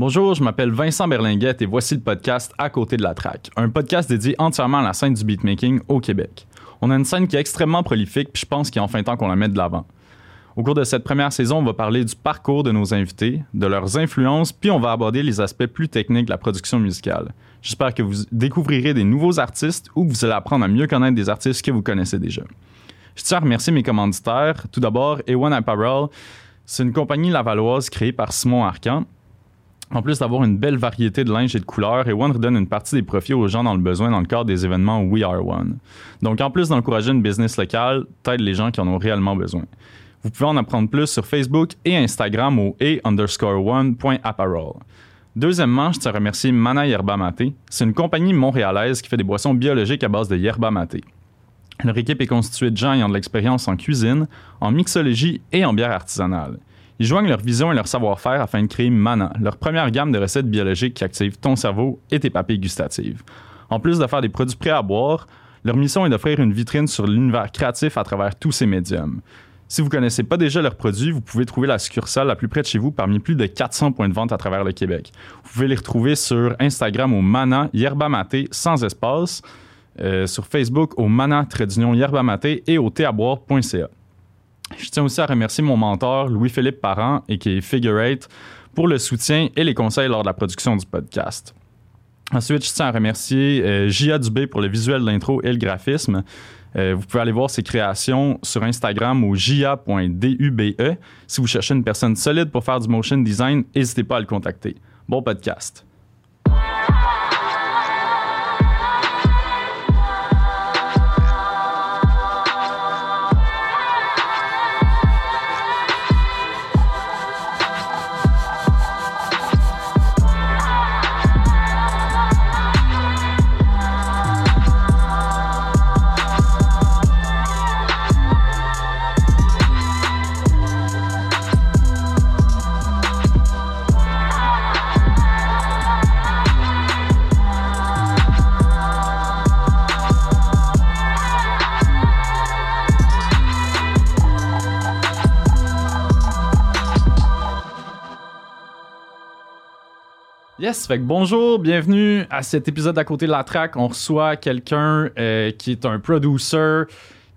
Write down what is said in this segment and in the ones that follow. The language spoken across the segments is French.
Bonjour, je m'appelle Vincent Berlinguette et voici le podcast À côté de la traque, un podcast dédié entièrement à la scène du beatmaking au Québec. On a une scène qui est extrêmement prolifique, puis je pense qu'il est enfin temps qu'on la mette de l'avant. Au cours de cette première saison, on va parler du parcours de nos invités, de leurs influences, puis on va aborder les aspects plus techniques de la production musicale. J'espère que vous découvrirez des nouveaux artistes ou que vous allez apprendre à mieux connaître des artistes que vous connaissez déjà. Je tiens à remercier mes commanditaires. Tout d'abord, A1 Apparel. C'est une compagnie lavalloise créée par Simon Arcan. En plus d'avoir une belle variété de linge et de couleurs, A1 redonne une partie des profits aux gens dans le besoin dans le cadre des événements We Are One. Donc, en plus d'encourager une business locale, t'aides les gens qui en ont réellement besoin. Vous pouvez en apprendre plus sur Facebook et Instagram au a underscore. Deuxièmement, je tiens à remercier Mana Yerba Mate. C'est une compagnie montréalaise qui fait des boissons biologiques à base de yerba mate. Leur équipe est constituée de gens ayant de l'expérience en cuisine, en mixologie et en bière artisanale. Ils joignent leur vision et leur savoir-faire afin de créer Mana, leur première gamme de recettes biologiques qui activent ton cerveau et tes papilles gustatives. En plus de faire des produits prêts à boire, leur mission est d'offrir une vitrine sur l'univers créatif à travers tous ces médiums. Si vous ne connaissez pas déjà leurs produits, vous pouvez trouver la succursale la plus près de chez vous parmi plus de 400 points de vente à travers le Québec. Vous pouvez les retrouver sur Instagram au Mana Yerba Maté sans espace, euh, sur Facebook au Mana Tradition Yerba Maté et au théaboire.ca. Je tiens aussi à remercier mon mentor Louis-Philippe Parent et qui est Figure 8 pour le soutien et les conseils lors de la production du podcast. Ensuite, je tiens à remercier euh, Dubé pour le visuel d'intro et le graphisme. Euh, vous pouvez aller voir ses créations sur Instagram au jia.dube. Si vous cherchez une personne solide pour faire du motion design, n'hésitez pas à le contacter. Bon podcast. Yes, fait que bonjour, bienvenue à cet épisode à côté de la track. On reçoit quelqu'un euh, qui est un producer,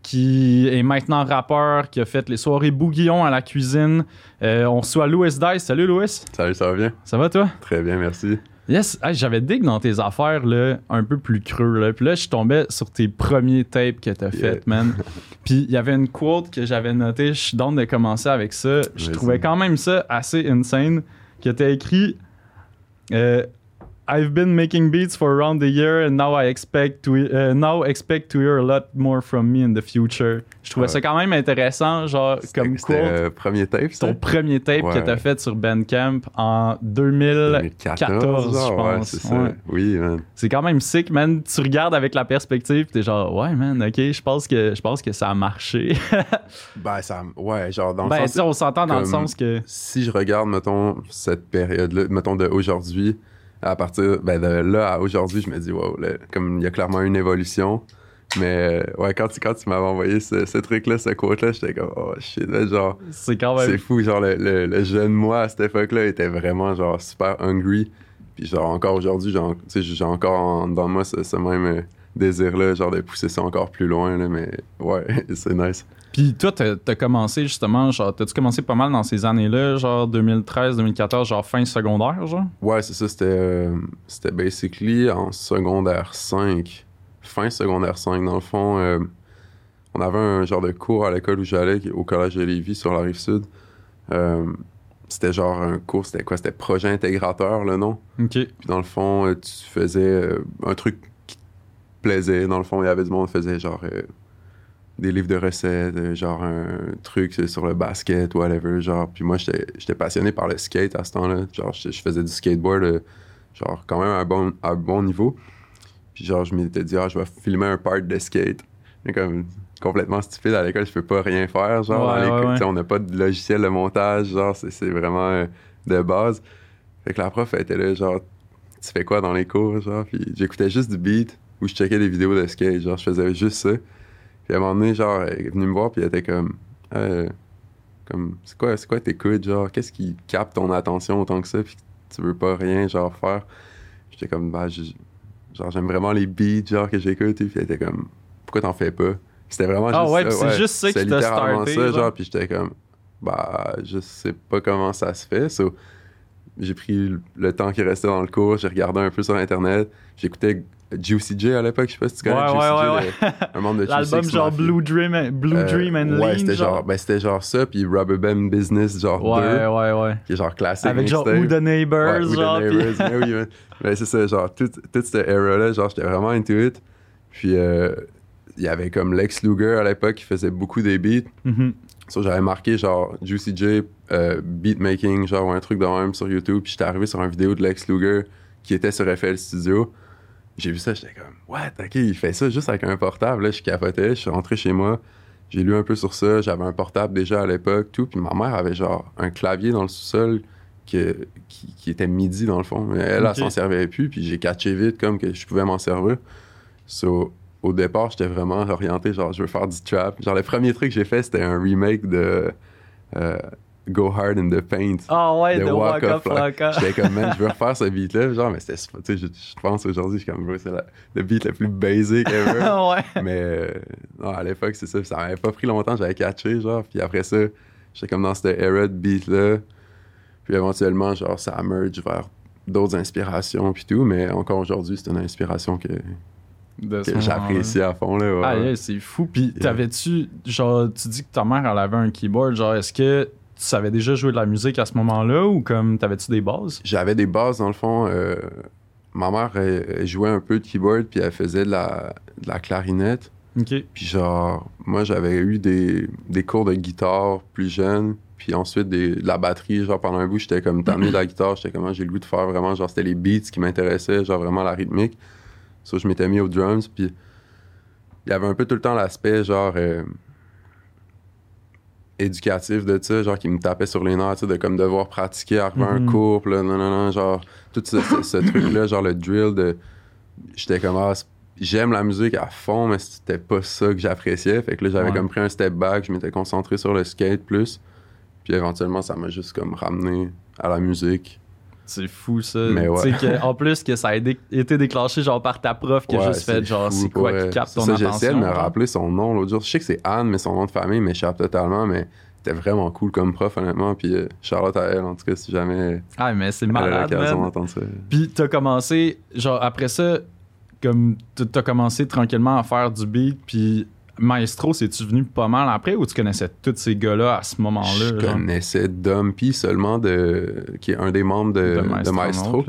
qui est maintenant rappeur, qui a fait les soirées Bouguillon à la cuisine. Euh, on reçoit Louis Dice. Salut Louis. Salut, ça va bien? Ça va toi? Très bien, merci. Yes, hey, j'avais dig dans tes affaires là, un peu plus creux. Là. Puis là, je tombais sur tes premiers tapes que t'as Yeah. fait, man. Puis il y avait une quote que j'avais notée. Je suis de commencer avec ça. Je trouvais quand même ça assez insane. Que t'as écrit euh, I've been making beats for around a year and now I expect to uh, now expect to hear a lot more from me in the future. Je trouvais Ouais. ça quand même intéressant, genre comme quote. euh, premier tape, ça? Ton premier tape que Ouais. t'as fait sur Bandcamp en 2014, genre, je ouais, pense. c'est ça. Oui, man. C'est quand même sick, man. Tu regardes avec la perspective, t'es genre, ouais, man, ok, je pense que, je pense que ça a marché. Ben, ça... Ouais, genre, dans ben, le sais, sens... on s'entend dans le sens que. Si je regarde, mettons, cette période-là, mettons, de aujourd'hui, à partir... Ben, de là à aujourd'hui, je me dis, wow, là, comme il y a clairement une évolution. Mais, euh, ouais, quand tu, quand tu m'avais envoyé ce, ce truc-là, ce quote-là, j'étais comme, oh, shit, là, genre... C'est quand même. C'est fou, genre le, le- le jeune moi à cette époque-là était vraiment genre super hungry. Puis genre encore aujourd'hui, genre, j'ai encore en, dans moi ce, ce même euh, désir-là, genre de pousser ça encore plus loin, là, mais ouais, c'est nice. Puis toi, t'as t'as commencé justement, genre, t'as-tu commencé pas mal dans ces années-là, genre 2013, 2014, genre fin secondaire, genre? Ouais, c'est ça, c'était euh, c'était basically en secondaire 5, fin secondaire 5, dans le fond. euh, on avait un genre de cours à l'école où j'allais, au collège de Lévis sur la rive sud. Euh, c'était genre un cours, c'était quoi? C'était projet intégrateur, le nom. Ok. Puis dans le fond, euh, tu faisais un truc qui te plaisait. Dans le fond, il y avait du monde qui faisait genre des livres de recettes, euh, genre un truc sur le basket, whatever. Genre, puis moi, j'étais passionné par le skate à ce temps-là. Genre, je je faisais du skateboard, euh, genre quand même à un bon, à un bon niveau. Puis genre, je m'étais dit, ah, je vais filmer un part de skate. Mais comme complètement stupide à l'école, je peux pas rien faire. Genre, Ouais, à l'école, ouais, ouais. tu sais, on n'a pas de logiciel de montage. Genre, c'est c'est vraiment euh, de base. Fait que la prof, elle était là, genre, tu fais quoi dans les cours, genre? Puis j'écoutais juste du beat ou je checkais des vidéos de skate, genre, je faisais juste ça. Puis à un moment donné, genre, elle est venue me voir, puis elle était comme, Euh, comme, c'est quoi, quoi t'écoutes, genre, qu'est-ce qui capte ton attention autant que ça? Puis tu veux pas rien, genre, faire? J'étais comme, bah, genre, j'aime vraiment les beats, genre, que j'écoute. Et puis elle était comme, pourquoi t'en fais pas? C'était vraiment Ah juste ouais, ça. puis c'est juste ça qui C'est t'a starté, ça, genre. genre, puis j'étais comme, bah, je sais pas comment ça se fait. So, j'ai pris le temps qui restait dans le cours, j'ai regardé un peu sur Internet. J'écoutais Juicy J à l'époque, je sais pas si tu connais Ouais, Juicy ouais, J, ouais, le- un membre de L'album genre. Blue Dream, and- Blue Euh, Dream and ouais, Lean, c'était genre. genre, ben, c'était genre ça, puis Rubber Band Business, genre Ouais, 2, ouais, ouais. qui est genre classique. Avec genre. Who the Neighbors, Ouais, Who the genre. puis- Neighbors, mais oui, mais c'est ça, genre, toute, toute cette era-là, genre, j'étais vraiment into it. Puis, euh, il y avait comme Lex Luger à l'époque qui faisait beaucoup des beats. Mhm. Ça, j'avais marqué genre Juicy J, euh, beatmaking, genre, ou un truc de même sur YouTube. Puis, j'étais arrivé sur une vidéo de Lex Luger qui était sur FL Studio. J'ai vu ça, j'étais comme, what, ok, il fait ça juste avec un portable. Là, je capotais, je suis rentré chez moi. J'ai lu un peu sur ça. J'avais un portable déjà à l'époque, tout. Puis, ma mère avait genre un clavier dans le sous-sol que- qui, qui était midi dans le fond. Elle, elle, Ok. s'en servait plus. Puis, j'ai catché vite comme que je pouvais m'en servir. So, au départ, j'étais vraiment orienté, genre, je veux faire du trap. Genre, le premier truc que j'ai fait, c'était un remake de euh, Go Hard in the Paint. Ah ouais, de de Waka Flocka. J'étais comme, man, je veux refaire ce beat-là. Genre, mais c'était, tu sais, je, je pense aujourd'hui, je suis comme, c'est le beat le plus basic ever. ouais. mais euh, non, à l'époque, c'est ça. Ça m'avait pas pris longtemps, j'avais catché, genre. Puis après ça, j'étais comme dans cette era de beat-là. Puis éventuellement, genre, ça merge vers d'autres inspirations, puis tout. Mais encore aujourd'hui, c'est une inspiration que, j'apprécie à fond, là. ouais. Ah yeah, c'est fou. Puis Yeah. t'avais-tu, genre, tu dis que ta mère, elle avait un keyboard. Genre, est-ce que tu savais déjà jouer de la musique à ce moment-là ou comme t'avais-tu des bases? J'avais des bases, dans le fond. euh, ma mère, elle, elle jouait un peu de keyboard, puis elle faisait de la, de la clarinette. Puis genre, moi, j'avais eu des, des cours de guitare plus jeune, puis ensuite des, de la batterie. Genre, pendant un bout, j'étais comme tanné de la guitare. J'étais comme, Ah, j'ai le goût de faire vraiment, genre, c'était les beats qui m'intéressaient, genre vraiment la rythmique. So, je m'étais mis aux drums, puis il y avait un peu tout le temps l'aspect, genre, euh, éducatif de ça, genre, qui me tapait sur les nerfs, de comme devoir pratiquer, arriver un Mhm. cours, puis là, non, non, non, genre, tout ce, ce- ce truc-là, genre, le drill de. J'étais comme, ah, j'aime la musique à fond, mais c'était pas ça que j'appréciais. Fait que là, j'avais Ouais. comme pris un step back, je m'étais concentré sur le skate plus. Puis éventuellement, ça m'a juste comme ramené à la musique. C'est fou ça. Mais ouais. Que, en plus que ça a été déclenché genre par ta prof qui a Ouais, juste fait genre c'est quoi qui capte ton ça, attention. J'essaie de me rappeler son nom l'autre jour. Je sais que c'est Anne, mais son nom de famille m'échappe totalement. Mais c'était vraiment cool comme prof, honnêtement. Puis euh, Charlotte à elle, en tout cas, si jamais Ah mais c'est malade. d'entendre ça. Puis t'as commencé, genre après ça, comme t'as commencé tranquillement à faire du beat, puis Maestro, c'est-tu venu pas mal après ou tu connaissais tous ces gars-là à ce moment-là? Je genre? connaissais Dumpy seulement, de, qui est un des membres de, de Maestro.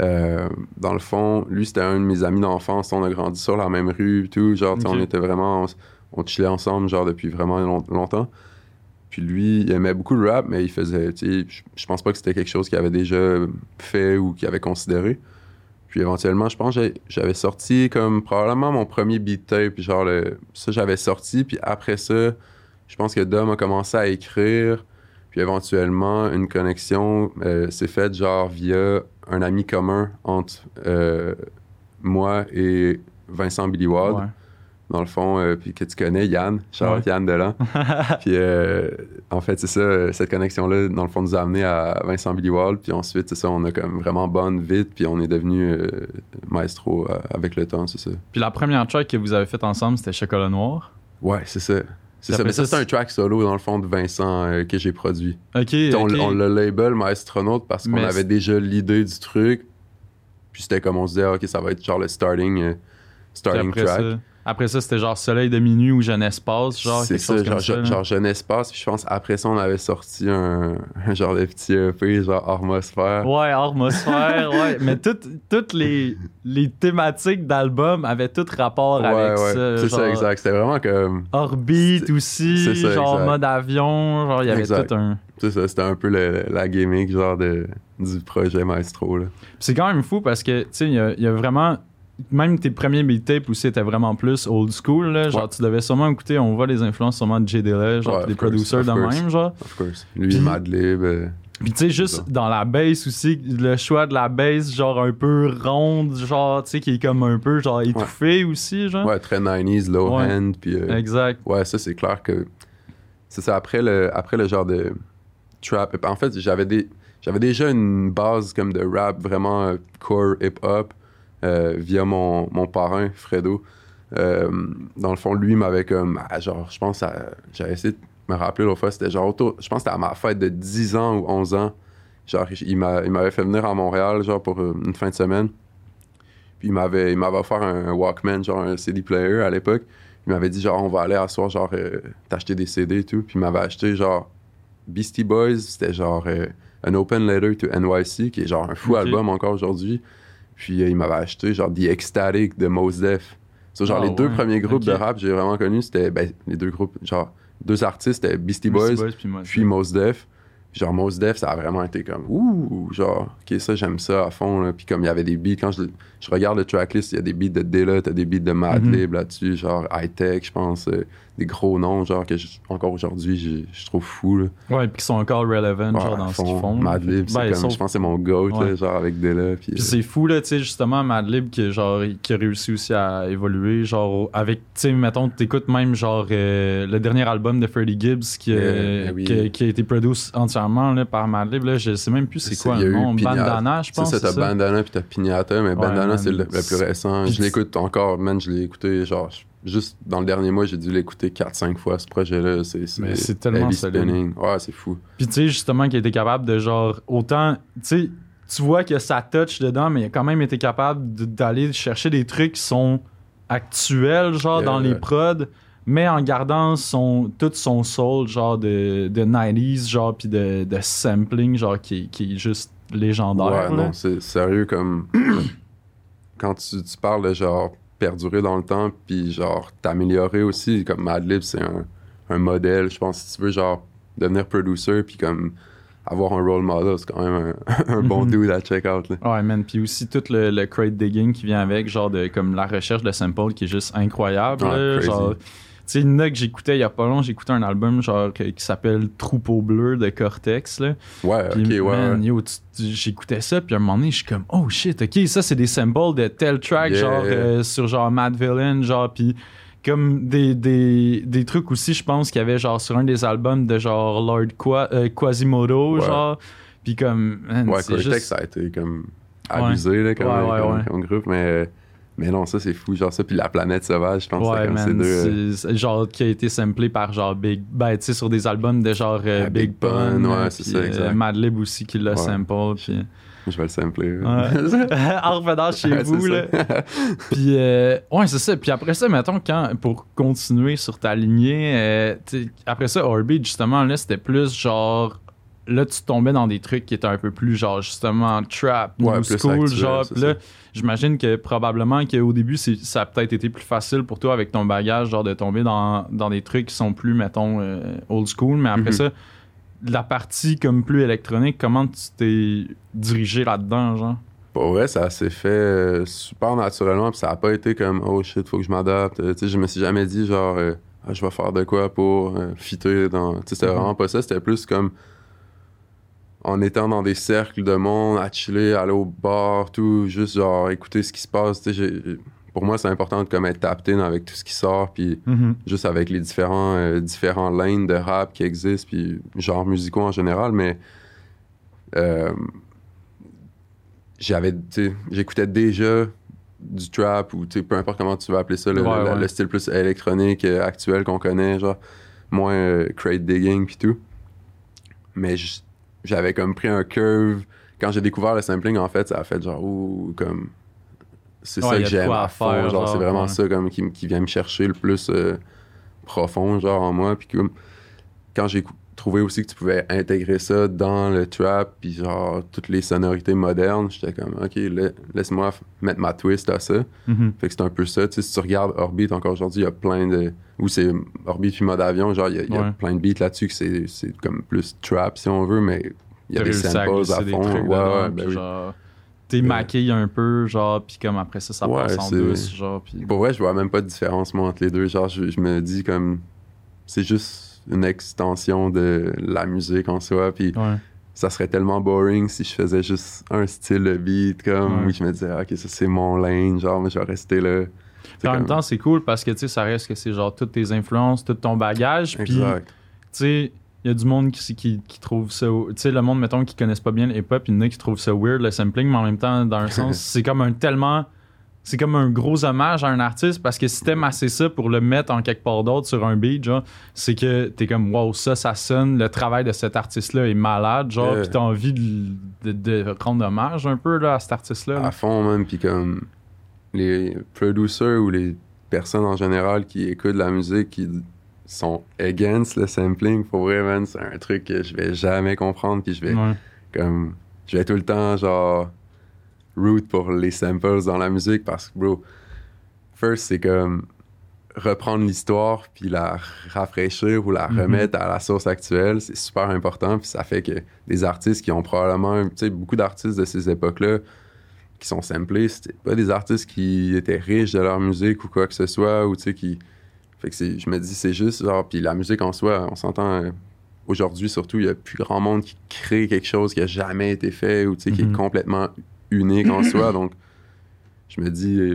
Euh, dans le fond, lui, c'était un de mes amis d'enfance. On a grandi sur la même rue et tout. Genre, on était vraiment. On, on chillait ensemble, genre, depuis vraiment long- longtemps. Puis lui, il aimait beaucoup le rap, mais il faisait. Je pense pas que c'était quelque chose qu'il avait déjà fait ou qu'il avait considéré. Puis éventuellement, je pense que j'avais sorti comme probablement mon premier beat tape. Genre, le, ça, j'avais sorti. Puis après ça, je pense que Dom a commencé à écrire. Puis éventuellement, une connexion euh, s'est faite genre via un ami commun entre euh, moi et Vincent Billy Ward, Ouais. Dans le fond, euh, puis que tu connais, Yann, Charles Yann Delan. puis euh, en fait, c'est ça, cette connexion-là, dans le fond, nous a amené à Vincent Billy Ward. Puis ensuite, c'est ça, on a comme vraiment bonne vite, puis on est devenu euh, maestro avec le temps, c'est ça. Puis la première track que vous avez faite ensemble, c'était Chocolat Noir. Ouais, c'est ça. C'est ça, mais ça, c'est un track solo, dans le fond, de Vincent euh, que j'ai produit. Ok, On, le label Maestronaute parce qu'on avait déjà l'idée du truc. Puis c'était comme on se disait, ah, ok, ça va être genre le starting, euh, starting track. ça, après ça, c'était genre Soleil de minuit ou Jeune Espace, genre C'est ça, chose genre, ça. genre, là. genre Jeune Espace. Puis je pense après ça, on avait sorti un, un genre de petit EP, genre Atmosphère. Ouais, atmosphère, ouais. Mais toutes, toutes les, les thématiques d'album avaient tout rapport Ouais, avec ouais. ça. C'est ça, exact. C'était vraiment comme. Orbite aussi, ça, genre exact. mode avion, genre il y avait Exact. tout un. C'est ça, c'était un peu le- la gimmick, genre, de, du projet Maestro, C'est quand même fou parce que, tu sais, il y, y a vraiment. Même tes premiers beat tapes aussi étaient vraiment plus old school, là. Genre, Ouais. tu devais sûrement écouter, on voit les influences sûrement de J. Genre, Ouais, des producers de même, genre. Of course. Lui, Puis- Madlib. euh, Puis tu sais, juste ça. dans la bass aussi, le choix de la bass, genre un peu ronde, genre, tu sais, qui est comme un peu, genre, étouffée aussi, genre. ouais, très 90s, low hand. Puis. euh, Exact. Ouais, ça, c'est clair que. C'est ça, après le, après le genre de trap. En fait, j'avais des. j'avais déjà une base comme de rap vraiment euh, core hip-hop via mon, mon parrain, Fredo. Euh, dans le fond, lui m'avait comme, ah, genre, je pense, j'avais essayé de me rappeler l'autre fois, c'était genre autour, je pense que c'était à ma fête de 10 ans ou 11 ans. Genre, il m'a- il m'avait fait venir à Montréal, genre, pour euh, une fin de semaine. Puis il m'avait, il m'avait offert un Walkman, genre un CD player à l'époque. Il m'avait dit, genre, on va aller à soir, genre, euh, t'acheter des CD et tout. Puis il m'avait acheté, genre, Beastie Boys, c'était genre euh, An Open Letter to NYC, qui est genre un fou album encore aujourd'hui. Puis euh, il m'avait acheté, genre, The Ecstatic de Mos Def. C'est genre, Ah, les deux ouais. premiers groupes de rap que j'ai vraiment connus, c'était, ben, les deux groupes, genre, deux artistes, c'était Beastie Boys, puis puis Mos Def. Genre, Mos Def, ça a vraiment été comme, ouh, genre, ok, ça, j'aime ça à fond. Là. Puis comme il y avait des beats, quand je, je regarde le tracklist, il y a des beats de Dilla, t'as des beats de Madlib là-dessus, genre High Tech, je pense, euh, des gros noms, genre, que je- encore aujourd'hui, je, je trouve fou. Là. Ouais, puis qui sont encore relevant, Ouais, genre, dans ce fond, qu'ils font. Madlib, c'est Ben, comme, je pense que c'est mon goat, là, genre, avec Dilla. Puis, Puis euh, c'est fou, là, tu sais, justement, Madlib, qui, genre, qui a réussi aussi à évoluer, genre, avec, tu sais, mettons, t'écoutes même, genre, euh, le dernier album de Freddie Gibbs qui, a- Euh, oui. qui, a- qui a été produit entièrement, là, par Madlib, là, je sais même plus c'est quoi le nom. Bandana, je C'est pense, ça, c'est t'as ça? Bandana puis t'as Pignata, mais Bandana, c'est le, le plus récent. puis Je l'écoute encore, man, je l'ai écouté, genre, juste dans le dernier mois, j'ai dû l'écouter 4-5 fois, ce projet-là. C'est, Mais c'est tellement spinning. Ouais, c'est fou. Puis tu sais, justement, qu'il a été capable de genre, autant, tu sais, tu vois qu'il y a sa touch dedans, mais il a quand même été capable d'aller chercher des trucs qui sont actuels, genre, Yeah. dans les prods, mais en gardant son, tout son soul, genre, de, de 90s, genre, puis de, de sampling, genre, qui, qui est juste légendaire. Ouais, là. non, c'est sérieux comme. quand tu, tu parles de genre perdurer dans le temps, puis genre t'améliorer aussi, comme Madlib, c'est un, un modèle, je pense, si tu veux, genre devenir producer, puis comme avoir un role model, c'est quand même un, un bon Mhm. dude à check out. Là. Ouais, man. Puis aussi tout le, le crate digging qui vient avec, genre de comme la recherche de samples qui est juste incroyable. Ouais, là. Tu sais, une note que j'écoutais il y a pas longtemps, j'écoutais un album genre qui s'appelle Troupeau bleu de Cortex. Là. Ouais, ok, ouais. man, ouais. j'écoutais ça, puis à un moment donné, je suis comme, oh shit, ok, ça c'est des samples de tel track, Yeah. genre euh, sur genre Mad Villain, genre, puis comme des, des, des trucs aussi, je pense qu'il y avait genre sur un des albums de genre Lord Qua- euh, Quasimodo, Ouais. genre, puis comme, man, Ouais, Cortex, juste- ça a été comme abusé là, comme, Ouais, comme- comme groupe, mais, mais non, ça c'est fou. Genre ça, puis La Planète Sauvage, je pense que Ouais, c'est comme ces deux. euh, genre qui a été samplé par genre Big, ben tu sais sur des albums de genre euh, Ah, Big Big Pun, ouais, euh, c'est ça, euh, exact. Madlib aussi qui l'a Ouais. sample, puis Je vais le sampler. ouais. en revenant chez Ouais, vous là. Puis euh, ouais c'est ça. Puis après ça, mettons quand pour continuer sur ta lignée, euh, après ça Orbit justement là c'était plus genre là tu tombais dans des trucs qui étaient un peu plus genre justement trap, Ouais, plus school, actuel, genre. là j'imagine que probablement qu'au début ça a peut-être été plus facile pour toi avec ton bagage genre de tomber dans, dans des trucs qui sont plus mettons euh, old school, mais après Mhm. ça la partie comme plus électronique, comment tu t'es dirigé là-dedans genre? Pour vrai, ça s'est fait euh, super naturellement, puis ça a pas été comme oh shit, faut que je m'adapte. Euh, tu sais, je me suis jamais dit genre Ah, je vais faire de quoi pour fitter dans. Tu sais, c'était Mhm. vraiment pas ça. C'était plus comme en étant dans des cercles de monde, à chiller, aller au bar, tout, juste genre écouter ce qui se passe. Pour moi, c'est important de comme être tapped in avec tout ce qui sort, puis juste avec les différents, euh, différents lanes de rap qui existent, puis genres musicaux en général, mais euh, j'avais, j'écoutais déjà du trap ou peu importe comment tu veux appeler ça, le, Ouais, le- ouais. le style plus électronique euh, actuel qu'on connaît, genre moins euh, crate digging puis tout. Mais j'avais comme pris un curve. Quand j'ai découvert le sampling, en fait, ça a fait genre, ouh, comme. C'est Ouais, ça que j'aime à fond. faire, genre, c'est vraiment ouais. ça comme, qui, qui vient me chercher le plus euh, profond, genre, en moi. Puis comme, quand j'ai cou- trouvé aussi que tu pouvais intégrer ça dans le trap, puis genre, toutes les sonorités modernes, j'étais comme, OK, la- laisse-moi mettre ma twist à ça. Mhm. Fait que c'est un peu ça. Tu sais, si tu regardes Orbit encore aujourd'hui, il y a plein de. Ou c'est Orbit puis mode avion, genre, il y a, y a plein de beats là-dessus que c'est, c'est comme plus trap si on veut, mais il y a des samples à des fond. trucs Ouais, ouais, ben oui. genre, t'es Ouais. maquillé un peu, genre, puis comme après ça, ça Ouais, passe en douce, genre. Pour vrai, je vois même pas de différence, moi, entre les deux. Genre, je, je me dis comme. C'est juste une extension de la musique en soi, puis Ouais. ça serait tellement boring si je faisais juste un style de beat, comme, Ouais. où je me disais, ok, ça c'est mon lane, genre, mais je vais rester là. En même temps, c'est cool parce que, tu sais, ça reste que c'est genre toutes tes influences, tout ton bagage, puis, tu sais, il y a du monde qui, qui, qui trouve ça. Tu sais, le monde, mettons, qui connaissent pas bien le hip-hop, il y en a qui trouvent ça weird, le sampling, mais en même temps, dans un sens, c'est comme un tellement. C'est comme un gros hommage à un artiste parce que si t'aimes assez ça pour le mettre en quelque part d'autre sur un beat, genre, c'est que t'es comme, wow, ça, ça sonne, le travail de cet artiste-là est malade, genre, Yeah. pis t'as envie de, de- de rendre hommage un peu là, à cet artiste-là. là. à fond même puis comme les producers ou les personnes en général qui écoutent la musique qui sont against le sampling pour vrai man c'est un truc que je vais jamais comprendre puis je vais Ouais. comme je vais tout le temps genre root pour les samples dans la musique parce que bro first c'est comme reprendre l'histoire puis la rafraîchir ou la Mhm. remettre à la source actuelle c'est super important puis ça fait que des artistes qui ont probablement tu sais beaucoup d'artistes de ces époques là qui sont samplés c'était pas des artistes qui étaient riches de leur musique ou quoi que ce soit ou tu sais qui fait que je me dis c'est juste genre puis la musique en soi on s'entend euh, aujourd'hui surtout il y a plus grand monde qui crée quelque chose qui a jamais été fait ou tu sais qui Mhm. est complètement unique en soi donc je me dis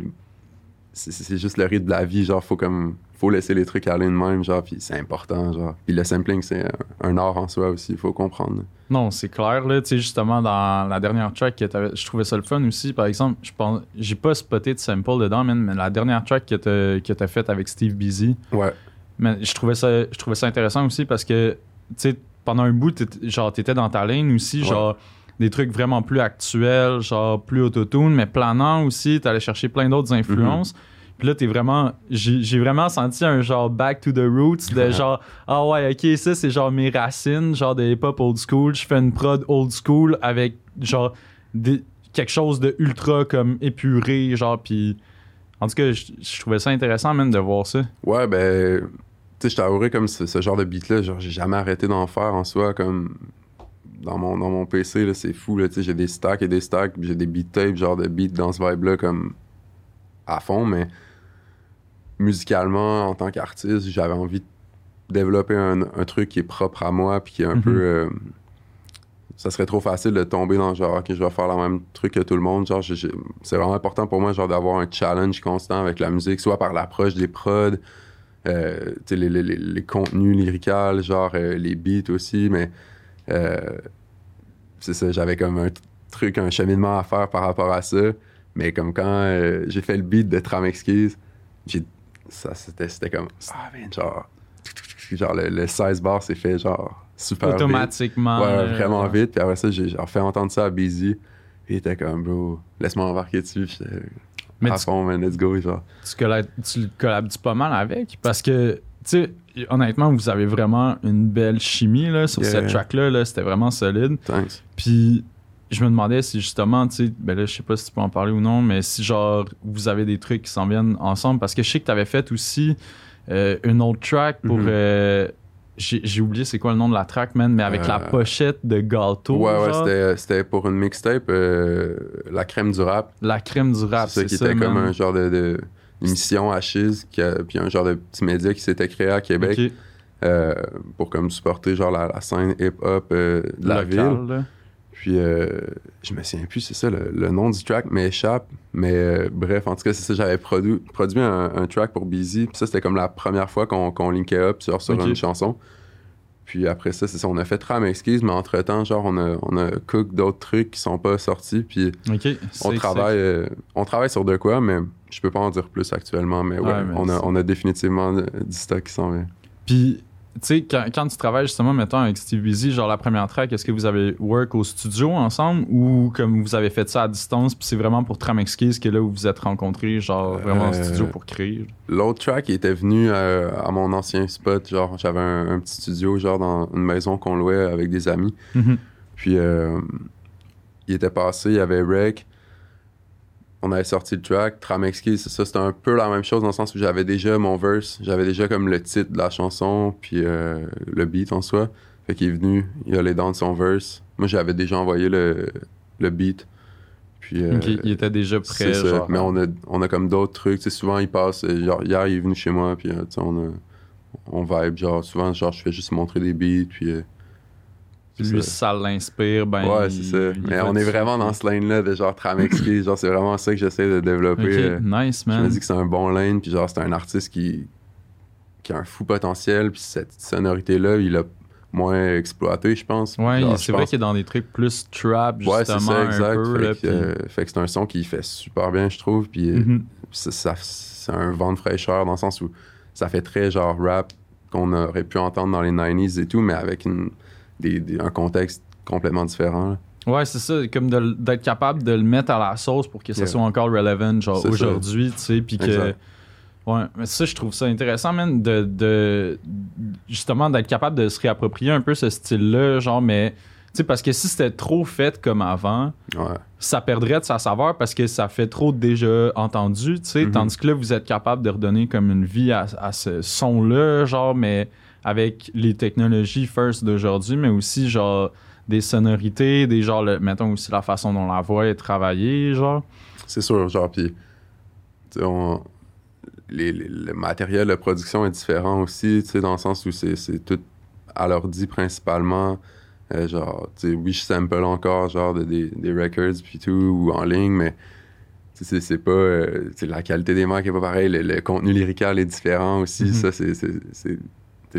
c'est juste le rythme de la vie genre faut comme faut laisser les trucs aller de même genre puis c'est important genre puis le sampling c'est un, un art en soi aussi il faut comprendre Non, c'est clair, là. Tu sais, justement, dans la dernière track, que t'avais- je trouvais ça le fun aussi. Par exemple, je pense, j'ai pas spoté de sample dedans, man, mais la dernière track que t'as, que t'as faite avec Steve Busy, ouais mais je trouvais ça, je trouvais ça intéressant aussi parce que, tu sais, pendant un bout, genre, t'étais dans ta ligne aussi, Ouais. Des trucs vraiment plus actuels, genre, plus autotune, mais planant aussi. T'allais chercher plein d'autres influences. Puis là, t'es vraiment. J'ai j'ai vraiment senti un genre back to the roots de genre, ah ouais, ok, ça c'est genre mes racines, genre de hip-hop old school. Je fais une prod old school avec genre des- quelque chose de ultra comme épuré, genre, puis. En tout cas, je, je trouvais ça intéressant même de voir ça. Ouais, ben, tu sais, je t'avouerais comme ce, ce genre de beat-là, genre, j'ai jamais arrêté d'en faire en soi, comme dans mon, dans mon PC, c'est fou, j'ai des stacks et des stacks, j'ai des beat tapes, genre de beats dans ce vibe-là, comme à fond, mais musicalement, en tant qu'artiste, j'avais envie de développer un, un truc qui est propre à moi, puis qui est un Mhm. peu. euh, ça serait trop facile de tomber dans genre, ok, je vais faire le même truc que tout le monde. Genre, c'est vraiment important pour moi, genre, d'avoir un challenge constant avec la musique, soit par l'approche des prods, euh, les, les- les- les contenus lyricales, genre euh, les beats aussi, mais euh, c'est ça, j'avais comme un truc, un cheminement à faire par rapport à ça. Mais comme quand euh, j'ai fait le beat de Tram Exquise, j'ai ça c'était c'était comme ah man, genre genre le, le 16 bar s'est fait genre super vite. Automatiquement. Ouais, là, vraiment vite. Puis après ça, j'ai fait entendre ça à Busy. Puis il était comme, bro, laisse-moi embarquer dessus. Puis Mais à tu- fond, man, let's go. Genre. tu, collabes, tu collabes pas mal avec? Parce que tu sais honnêtement vous avez vraiment une belle chimie là, sur Yeah. cette track là, là c'était vraiment solide Thanks. puis je me demandais si justement tu sais ben là je sais pas si tu peux en parler ou non mais si genre vous avez des trucs qui s'en viennent ensemble parce que je sais que tu avais fait aussi euh, une autre track pour Mhm. euh, j'ai oublié c'est quoi le nom de la track man mais avec la Euh, pochette de gâteau ouais, ouais, genre, c'était- c'était pour une mixtape, La crème du rap. la crème du rap c'est ça qui comme un genre de, de émission à Chiz, qui a- puis un genre de petit média qui s'était créé à Québec euh, pour comme supporter genre la, la scène hip-hop euh, de la ville. là. Puis euh, je me souviens plus, c'est ça, le, le nom du track m'échappe. Mais bref, en tout cas, c'est ça, j'avais produ- produit un, un track pour Busy. Puis ça, c'était comme la première fois qu'on qu'on linkait up sur, sur Ok. une chanson. Puis après ça, c'est ça, on a fait Tram Exquise, mais entre-temps, genre, on a, on a cook d'autres trucs qui sont pas sortis. Puis on travaille, euh, on travaille sur de quoi, mais je peux pas en dire plus actuellement. Mais ouais, mais on, a, on a définitivement du stock qui s'en vient. Puis, tu sais, quand, quand tu travailles justement, mettons, avec Steve Busy, genre la première track, est-ce que vous avez work au studio ensemble ou comme vous avez fait ça à distance, puis c'est vraiment pour Tram Exquise que là où vous vous êtes rencontrés, genre vraiment en Euh, studio pour créer? L'autre track il était venu euh, à mon ancien spot, genre j'avais un, un petit studio genre dans une maison qu'on louait avec des amis. Mhm. Puis euh, il était passé, il y avait Rec. On avait sorti le track, Tram Exquise, c'est ça, c'était un peu la même chose dans le sens où j'avais déjà mon verse, j'avais déjà comme le titre de la chanson, puis euh, le beat en soi. Fait qu'il est venu, il a les dents de son verse. Moi j'avais déjà envoyé le, le beat. Puis euh, il était déjà prêt. ça. genre. Mais on a, on a comme d'autres trucs. Tu sais, souvent, il passe. euh, Genre, hier, il est venu chez moi, puis euh, on, a- on vibe. Genre, souvent, genre, je fais juste montrer des beats, puis. euh, lui, ça. ça l'inspire, ben. ouais, c'est ça. il Mais on est vraiment dans ce lane-là de genre Tramexki. genre, c'est vraiment ça que j'essaie de développer. Ok, euh, nice, je me man. dis que c'est un bon lane, puis genre, c'est un artiste qui, qui a un fou potentiel, puis cette sonorité-là, il a moins exploité, je pense. Ouais, c'est vrai pense- qu'il est dans des trucs plus trap, justement, Ouais, c'est ça, exact. un peu. fait, là, que, puis- euh, fait que c'est un son qui fait super bien, je trouve. Puis euh, Mhm. ça, ça- c'est un vent de fraîcheur dans le sens où ça fait très genre rap qu'on aurait pu entendre dans les 90s et tout, mais avec une, des- des- un contexte complètement différent. là. Ouais, c'est ça, comme d'être capable de le mettre à la sauce pour que ça Yeah. soit encore relevant, genre aujourd'hui, tu sais, puis que. Exact. Ouais, mais ça, je trouve ça intéressant, man, de, de justement d'être capable de se réapproprier un peu ce style-là, genre, mais. Tu sais, parce que si c'était trop fait comme avant, Ouais. ça perdrait de sa saveur parce que ça fait trop déjà entendu, tu sais. Mhm. Tandis que là, vous êtes capable de redonner comme une vie à, à ce son-là, genre, mais avec les technologies first d'aujourd'hui, mais aussi, genre, des sonorités, des genre, le- mettons aussi la façon dont la voix est travaillée, genre. C'est sûr, genre, puis le matériel de production est différent aussi, tu sais, dans le sens où c'est c'est tout à l'ordi principalement. Euh, genre, tu sais, oui, je sample encore, genre, de- des, des records puis tout, ou en ligne, mais c'est c'est pas... euh, la qualité des marques est pas pareille, le, le contenu lyrical est différent aussi, Mhm. ça, c'est...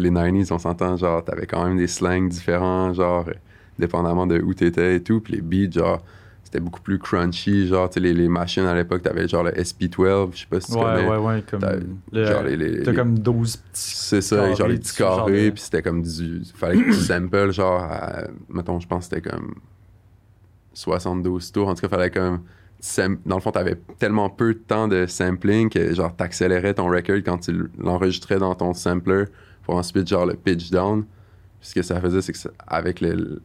les 90s, on s'entend, genre, t'avais quand même des slangs différents, genre, euh, dépendamment de où t'étais et tout, puis les beats, genre, c'était beaucoup plus crunchy, genre, tu sais, les, les machines à l'époque, t'avais genre le SP12, je sais pas si tu Ouais, connais. ouais, ouais, comme. T'as- le- genre les- les- T'as les- comme 12 petits. C'est ça, genre les petits carrés, puis c'était comme du. Fallait que tu samples, genre, à- mettons, je pense que c'était comme 72 tours. En tout cas, fallait comme. Dans le fond, t'avais tellement peu de temps de sampling que, genre, t'accélérais ton record quand tu l'enregistrais dans ton sampler pour ensuite, genre, le pitch down. Puis ce que ça faisait, c'est que ça- avec le,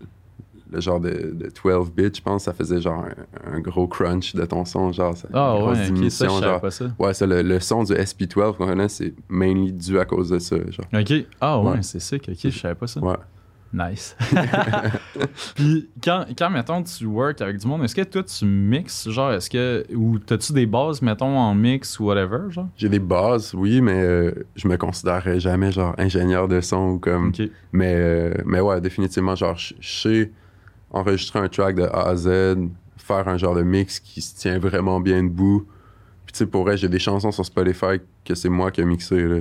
le genre de, de 12 bits, je pense, ça faisait genre un, un gros crunch de ton son, genre. ça- Ah une grosse ouais, ça, diminution, savais genre. pas ça. Ouais, ça, le, le son du SP12 qu'on connaît, c'est mainly dû à cause de ça, genre. Ok. Ah ouais, Ouais. c'est sick. Ok, je savais pas ça. Ouais. Nice. Puis quand, quand, mettons, tu work avec du monde, est-ce que toi, tu mixes, genre, est-ce que. Ou t'as-tu des bases, mettons, en mix ou whatever, genre? J'ai des bases, oui, mais euh, je me considérerais jamais genre ingénieur de son ou comme. Ok. Mais, euh, mais ouais, définitivement, genre, je je sais enregistrer un track de A à Z, faire un genre de mix qui se tient vraiment bien debout. Puis tu sais, pour vrai, j'ai des chansons sur Spotify que c'est moi qui ai mixé, là.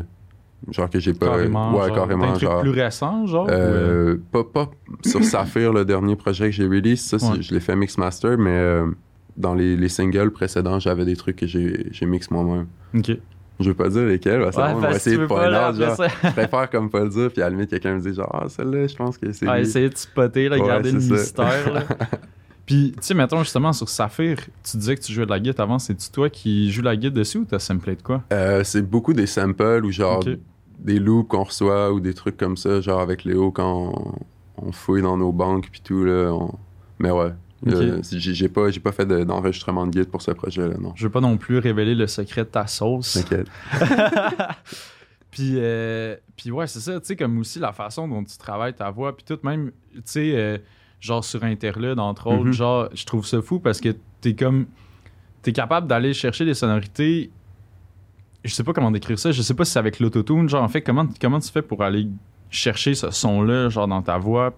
Genre que j'ai pas. Carrément. ouais, genre, carrément, un truc genre. plus récent, genre? euh, Euh, pas, pas sur Saphir, le dernier projet que j'ai release, ça, Ouais. je l'ai fait mix master, mais euh, dans les, les singles précédents, j'avais des trucs que j'ai j'ai mix moi-même. Ok. Je veux pas dire lesquels, parce Ouais, on va essayer de pas. Je préfère comme pas le dire, puis à la limite, quelqu'un me dit genre, ah, celle-là, je pense que c'est. Ah, essayer de spotter, là, Ouais, garder le ça. mystère, là. Puis, tu sais, mettons, justement, sur Saphir, tu disais que tu jouais de la guitare avant. C'est-tu toi qui joues la guitare dessus ou t'as samplé de quoi? Euh, c'est beaucoup des samples ou genre des loops qu'on reçoit ou des trucs comme ça, genre avec Léo quand on, on fouille dans nos banques puis tout, là. on- Mais ouais. Euh, j'ai pas, j'ai pas fait de- d'enregistrement de guide pour ce projet-là, non. Je veux pas non plus révéler le secret de ta sauce. T'inquiète. Puis, euh, puis ouais, c'est ça, tu sais, comme aussi la façon dont tu travailles ta voix, puis tout, même, tu sais, euh, genre sur Interlude, entre autres, Mhm. genre, je trouve ça fou parce que t'es comme, t'es capable d'aller chercher des sonorités, je sais pas comment décrire ça, je sais pas si c'est avec l'autotune, genre, en fait, comment, comment tu fais pour aller chercher ce son-là, genre, dans ta voix?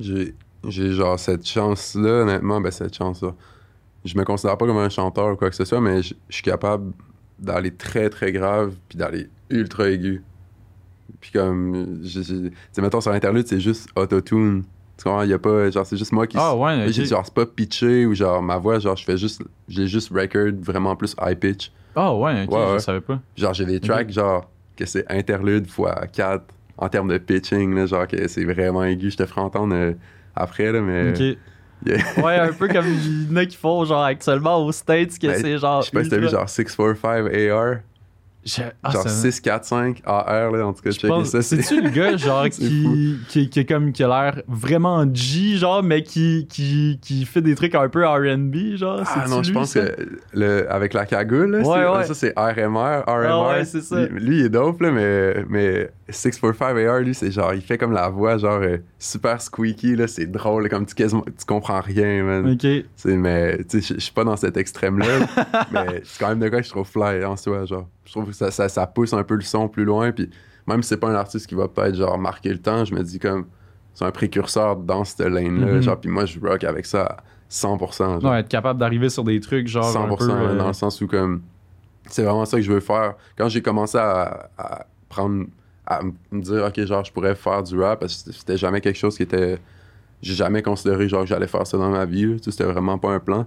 J'ai j'ai genre cette chance-là, honnêtement, ben cette chance-là. Je me considère pas comme un chanteur ou quoi que ce soit, mais je suis capable d'aller très très grave puis d'aller ultra aigu. Puis comme, tu sais, mettons sur Interlude, c'est juste autotune. Tu comprends? Il y a pas, genre, c'est juste moi qui. Ah ouais, ok. J'ai- Genre, c'est pas pitché ou genre ma voix, genre, je fais juste, j'ai juste record vraiment plus high pitch. Ah ouais, ok, Ouais, je ouais. savais pas. Genre, j'ai des tracks, genre, que c'est interlude fois 4 en termes de pitching, là, genre, que c'est vraiment aigu. Je te ferai entendre euh, après, là, mais. Ok. yeah. Ouais, un peu comme il y en a qui font, genre, actuellement aux States, que Ben, c'est genre. Je sais pas si t'as vu, ultra- genre 645 AR, Je- ah, genre ça- 645 AR, là, en tout cas, Je pense- ça. c'est- C'est-tu le gars, genre, qui, qui, qui comme, qui a l'air vraiment G, genre, mais qui, qui, qui fait des trucs un peu RB, genre? Ah non, je pense ça? que le, avec la cagoule, là, Ouais, c'est- ouais. ça c'est RMR, RMR. Ah ouais, c'est ça. Lui, lui, il est dope, là, mais, mais 645 AR, lui, c'est genre, il fait comme la voix, genre, euh, super squeaky, là, c'est drôle, comme tu, quasiment- tu comprends rien, man. Ok. C'est- mais tu sais, je- suis pas dans cet extrême-là, mais c'est quand même de quoi je trouve fly en soi, genre. Je trouve que ça, ça, ça pousse un peu le son plus loin, puis même si c'est pas un artiste qui va peut-être genre marquer le temps, je me dis comme c'est un précurseur dans cette lane-là, Mhm. genre, puis moi je rock avec ça à 100%. Genre. Non, être capable d'arriver sur des trucs, genre. 100%, un peu, là, euh, dans le sens où comme c'est vraiment ça que je veux faire. Quand j'ai commencé à, à prendre à me dire, OK, genre, je pourrais faire du rap parce que c'était jamais quelque chose qui était. J'ai jamais considéré, genre, que j'allais faire ça dans ma vie. Tu sais, C'était vraiment pas un plan.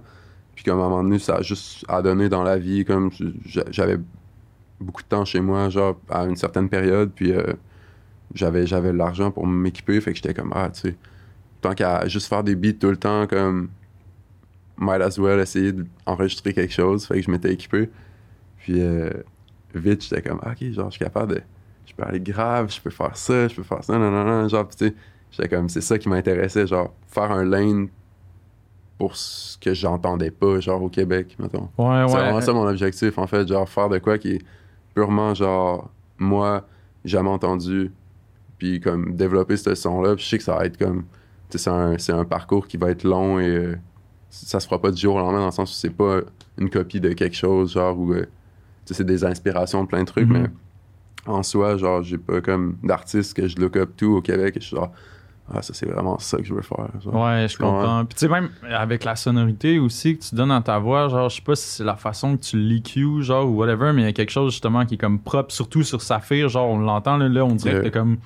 Puis comme à un moment donné, ça a juste à donner dans la vie. Comme j'a- j'avais beaucoup de temps chez moi, genre, à une certaine période. Puis euh, j'avais j'avais de l'argent pour m'équiper. Fait que j'étais comme, ah, tu sais, tant qu'à juste faire des beats tout le temps, comme, might as well essayer d'enregistrer quelque chose. Fait que je m'étais équipé. Puis euh, vite, j'étais comme, ah, ok, genre, je suis capable de. Je peux aller grave, je peux faire ça, je peux faire ça, non, non, non. Genre, tu sais, j'étais comme, c'est ça qui m'intéressait, genre, faire un lane pour ce que j'entendais pas, genre, au Québec, mettons. Ouais, C'est ouais. vraiment ça mon objectif, en fait, genre, faire de quoi qui est purement, genre, moi, jamais entendu, puis comme développer ce son-là, je sais que ça va être comme, tu sais, c'est un, c'est un parcours qui va être long et euh, ça se fera pas du jour au lendemain, dans le sens où c'est pas une copie de quelque chose, genre, où, euh, tu sais, c'est des inspirations de plein de trucs, Mhm. mais en soi, genre, j'ai pas comme d'artiste que je look up tout au Québec et je suis genre, ah, ça, c'est vraiment ça que je veux faire. Ouais, je comprends? Puis tu sais, même avec la sonorité aussi que tu donnes à ta voix, genre, je sais pas si c'est la façon que tu l'EQ, genre, ou whatever, mais il y a quelque chose justement qui est comme propre, surtout sur Saphir, genre, on l'entend, là, là, on dirait Yeah. que t'as comme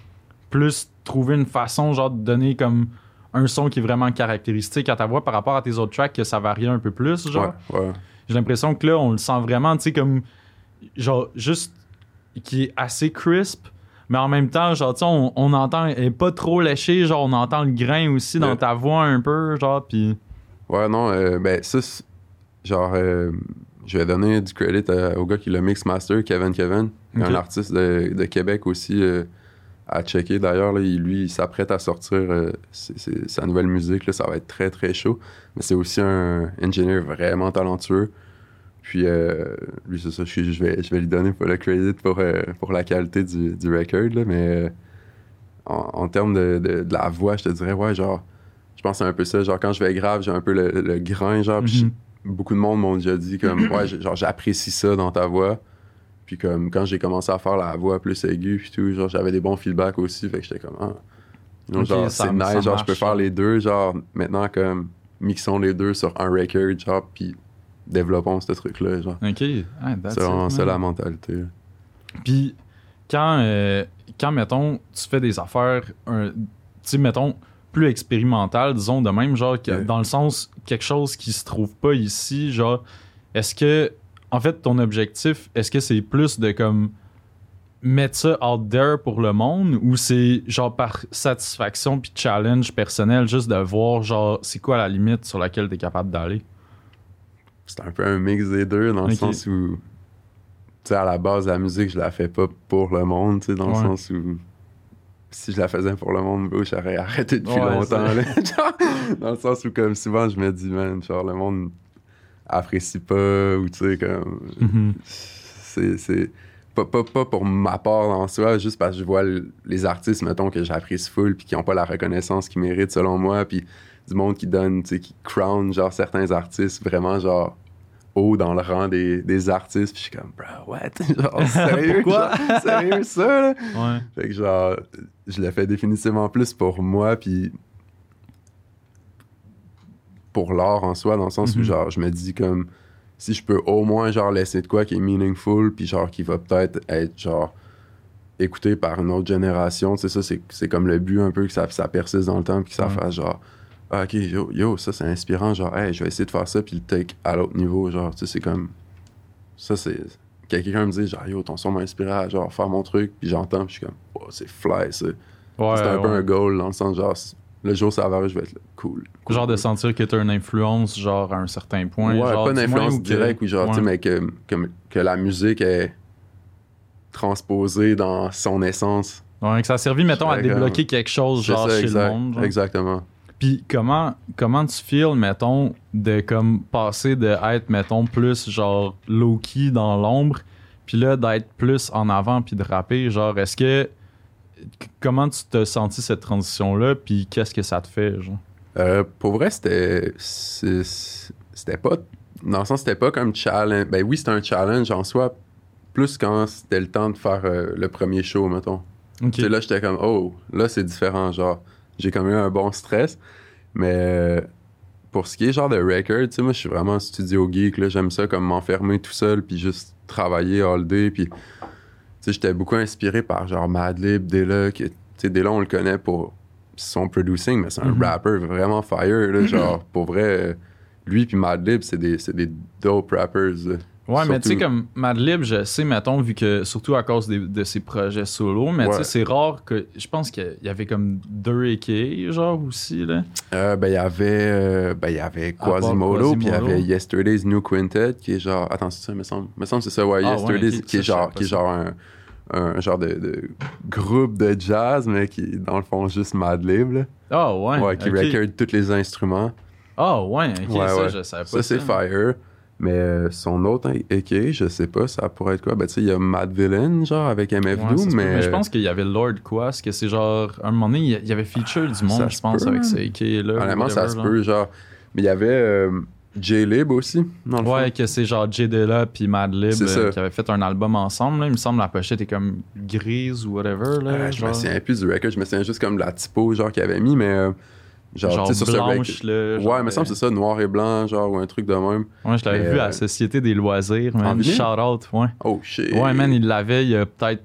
plus trouvé une façon, genre, de donner comme un son qui est vraiment caractéristique à ta voix par rapport à tes autres tracks que ça varie un peu plus, genre. Ouais, ouais. J'ai l'impression que là, on le sent vraiment, tu sais, comme. Genre, juste. qui est assez crisp. Mais en même temps, genre, tu sais, on, on entend. Elle est pas trop léché, genre, on entend le grain aussi dans Ouais. ta voix un peu, genre, puis. Ouais, non, euh, ben ça, genre, euh, je vais donner du credit à- au gars qui l'a mix master, Kevin Kevin, un artiste de, de Québec aussi, euh, à checker d'ailleurs. Lui, il s'apprête à sortir euh, sa nouvelle musique, là, ça va être très très chaud. Mais c'est aussi un ingénieur vraiment talentueux. Puis euh, lui, c'est ça, je, je vais, je vais lui donner pour le credit pour, euh, pour la qualité du, du record, là, mais euh, en, en termes de, de- de la voix, je te dirais, ouais, genre, je pense que c'est un peu ça. Genre, quand je vais grave, j'ai un peu le, le grain, genre, Mhm. beaucoup de monde m'ont déjà dit, comme, ouais, genre, j'apprécie ça dans ta voix. Puis, comme, quand j'ai commencé à faire la voix plus aiguë, puis tout, genre, j'avais des bons feedbacks aussi, fait que j'étais comme, ah. Non, genre, c'est nice, genre, je peux faire les deux, genre, maintenant, comme, mixons les deux sur un record, genre, puis développons ce truc-là, genre. Ok. Ah, C'est vraiment ça la mentalité. Puis, quand, euh, quand, mettons, tu fais des affaires, tu sais, mettons, plus expérimentales, disons, de même, genre, que- Ouais. dans le sens, quelque chose qui se trouve pas ici, genre, est-ce que, en fait, ton objectif, est-ce que c'est plus de, comme, mettre ça out there pour le monde, ou c'est, genre, par satisfaction puis challenge personnel, juste de voir, genre, c'est quoi la limite sur laquelle t'es capable d'aller? C'est un peu un mix des deux, dans le sens où, tu sais, à la base, la musique, je la fais pas pour le monde, tu sais, dans Ouais. le sens où, si je la faisais pour le monde, bro, j'aurais arrêté depuis Ouais, longtemps, là. Dans le sens où, comme souvent, je me dis, man, genre, le monde apprécie pas, ou tu sais, comme, Mhm. c'est. c'est pas, pas, pas pour ma part en soi, juste parce que je vois les artistes, mettons, que j'apprécie full, puis qui ont pas la reconnaissance qu'ils méritent selon moi, puis du monde qui donne, tu sais, qui crown, genre, certains artistes vraiment, genre, haut dans le rang des, des artistes, puis je suis comme, bro, what? genre, sérieux? Pourquoi? genre, sérieux, ça, là? Ouais. Fait que, genre, je le fais définitivement plus pour moi, puis pour l'art en soi, dans le sens Mhm. où, genre, je me dis comme, si je peux au moins, genre, laisser de quoi qui est meaningful, puis genre, qui va peut-être être, genre, écouté par une autre génération, tu sais, ça, c'est- c'est comme le but un peu, que ça, ça persiste dans le temps, puis que ça Ouais. fasse, genre, ah, ok, yo, yo, ça, c'est inspirant, genre, hey, je vais essayer de faire ça, puis le take à l'autre niveau, genre, tu sais, c'est comme, ça, c'est... que Quelqu'un me dit, genre, yo, ton son m'a inspiré à, genre, faire mon truc, puis j'entends, puis je suis comme, oh, c'est fly, ça. Ouais, c'est un peu ouais. un goal dans le sens genre le jour où ça va arriver, je vais être là, cool. cool, Genre de sentir que t'as une influence, genre, à un certain point. Ouais, genre, pas une influence directe, ou genre, tu sais, mais que, que, que la musique est transposée dans son essence. Ouais, que ça a servi, mettons, à débloquer quelque chose, genre, ça, chez exact- le monde. genre. Exactement. Puis comment, comment tu feels, mettons, de comme passer de être, mettons, plus genre low-key dans l'ombre, puis là d'être plus en avant puis de rapper, genre, est-ce que. Comment tu t'as senti cette transition-là, puis qu'est-ce que ça te fait, genre? Euh, pour vrai, c'était. C'était pas. Dans le sens, c'était pas comme challenge. Ben oui, c'était un challenge en soi, plus quand c'était le temps de faire euh, le premier show, mettons. Ok. Tu sais, là, j'étais comme, oh, là, c'est différent. Genre, j'ai comme eu un bon stress. Mais euh, pour ce qui est genre de record, tu sais, moi, je suis vraiment studio geek. Là, j'aime ça comme m'enfermer tout seul, puis juste travailler all day. Puis sais, j'étais beaucoup inspiré par genre Madlib, Dilla, qui, tu sais, Dilla, on le connaît pour son producing, mais c'est un Mhm. rapper vraiment fire, là, genre, pour vrai, lui puis Madlib, c'est des, c'est des dope rappers, là. Ouais, mais tu sais, comme Madlib, je sais, mettons, vu que, surtout à cause des- de ses projets solo, mais tu sais, c'est rare que. Je pense qu'il y avait comme deux AK, genre, aussi, là. Euh, ben, il y avait, euh, ben, il y avait Quasimodo, puis il y avait Yesterday's New Quintet, qui est genre, attends, c'est ça, me semble, me semble que c'est ça, ouais, Ah, ouais, Yesterday's, qui est genre, qui est genre un, un genre de, de groupe de jazz, mais qui, est, dans le fond, juste Madlib, là. Ah, ouais. Ouais, qui ok. record tous les instruments. Ah, ouais, ok, Ouais, ça, ouais. je savais pas. Ça, c'est Fire. Mais euh, son autre AK, je sais pas, ça pourrait être quoi? Ben, tu sais, il y a Mad Villain, genre, avec MF Ouais, Doom, mais... mais je pense qu'il y avait Lord Quast, que c'est genre, à un moment donné, il y avait feature du monde, je se pense, peut. avec ces AK-là. Honnêtement, ça se peut, genre... Mais il y avait euh, J-Lib aussi, dans le Ouais, fond. que c'est genre J Dilla puis euh, ça. qui avaient fait un album ensemble. Là. Il me semble la pochette est comme grise ou whatever. Là, Euh, je me souviens plus du record, je me souviens juste comme la typo, genre, qu'il avait mis, mais... genre, genre sur blanche. Là, genre, Ouais, mais ça me semble c'est ça, noir et blanc, genre, ou un truc de même. Ouais, je l'avais Mais, vu à euh, la Société des loisirs, man. vinyle? Shout out, ouais. Oh, shit. Ouais, man, il l'avait il y a peut-être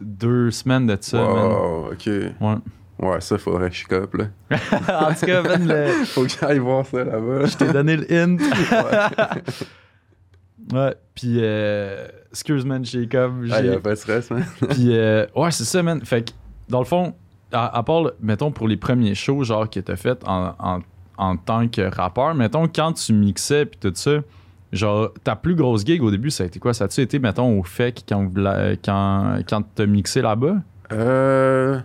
deux semaines de ça, man. Wow, OK. Ouais. Ouais, ça, faudrait que je cope, là. en tout cas, man, le- Faut que j'aille voir ça, là-bas. je t'ai donné le hint. ouais, puis, euh, excuse, man, Jacob. Ah, y j'ai- a pas de stress, man. Puis, euh, ouais, c'est ça, man. Fait que, dans le fond, à, à part, mettons, pour les premiers shows, genre, que t'as fait en, en, en tant que rappeur, mettons, quand tu mixais, puis tout ça, genre, ta plus grosse gig au début, ça a été quoi? Ça a-tu été, mettons, au FEC quand, quand, quand t'as mixé là-bas? Euh.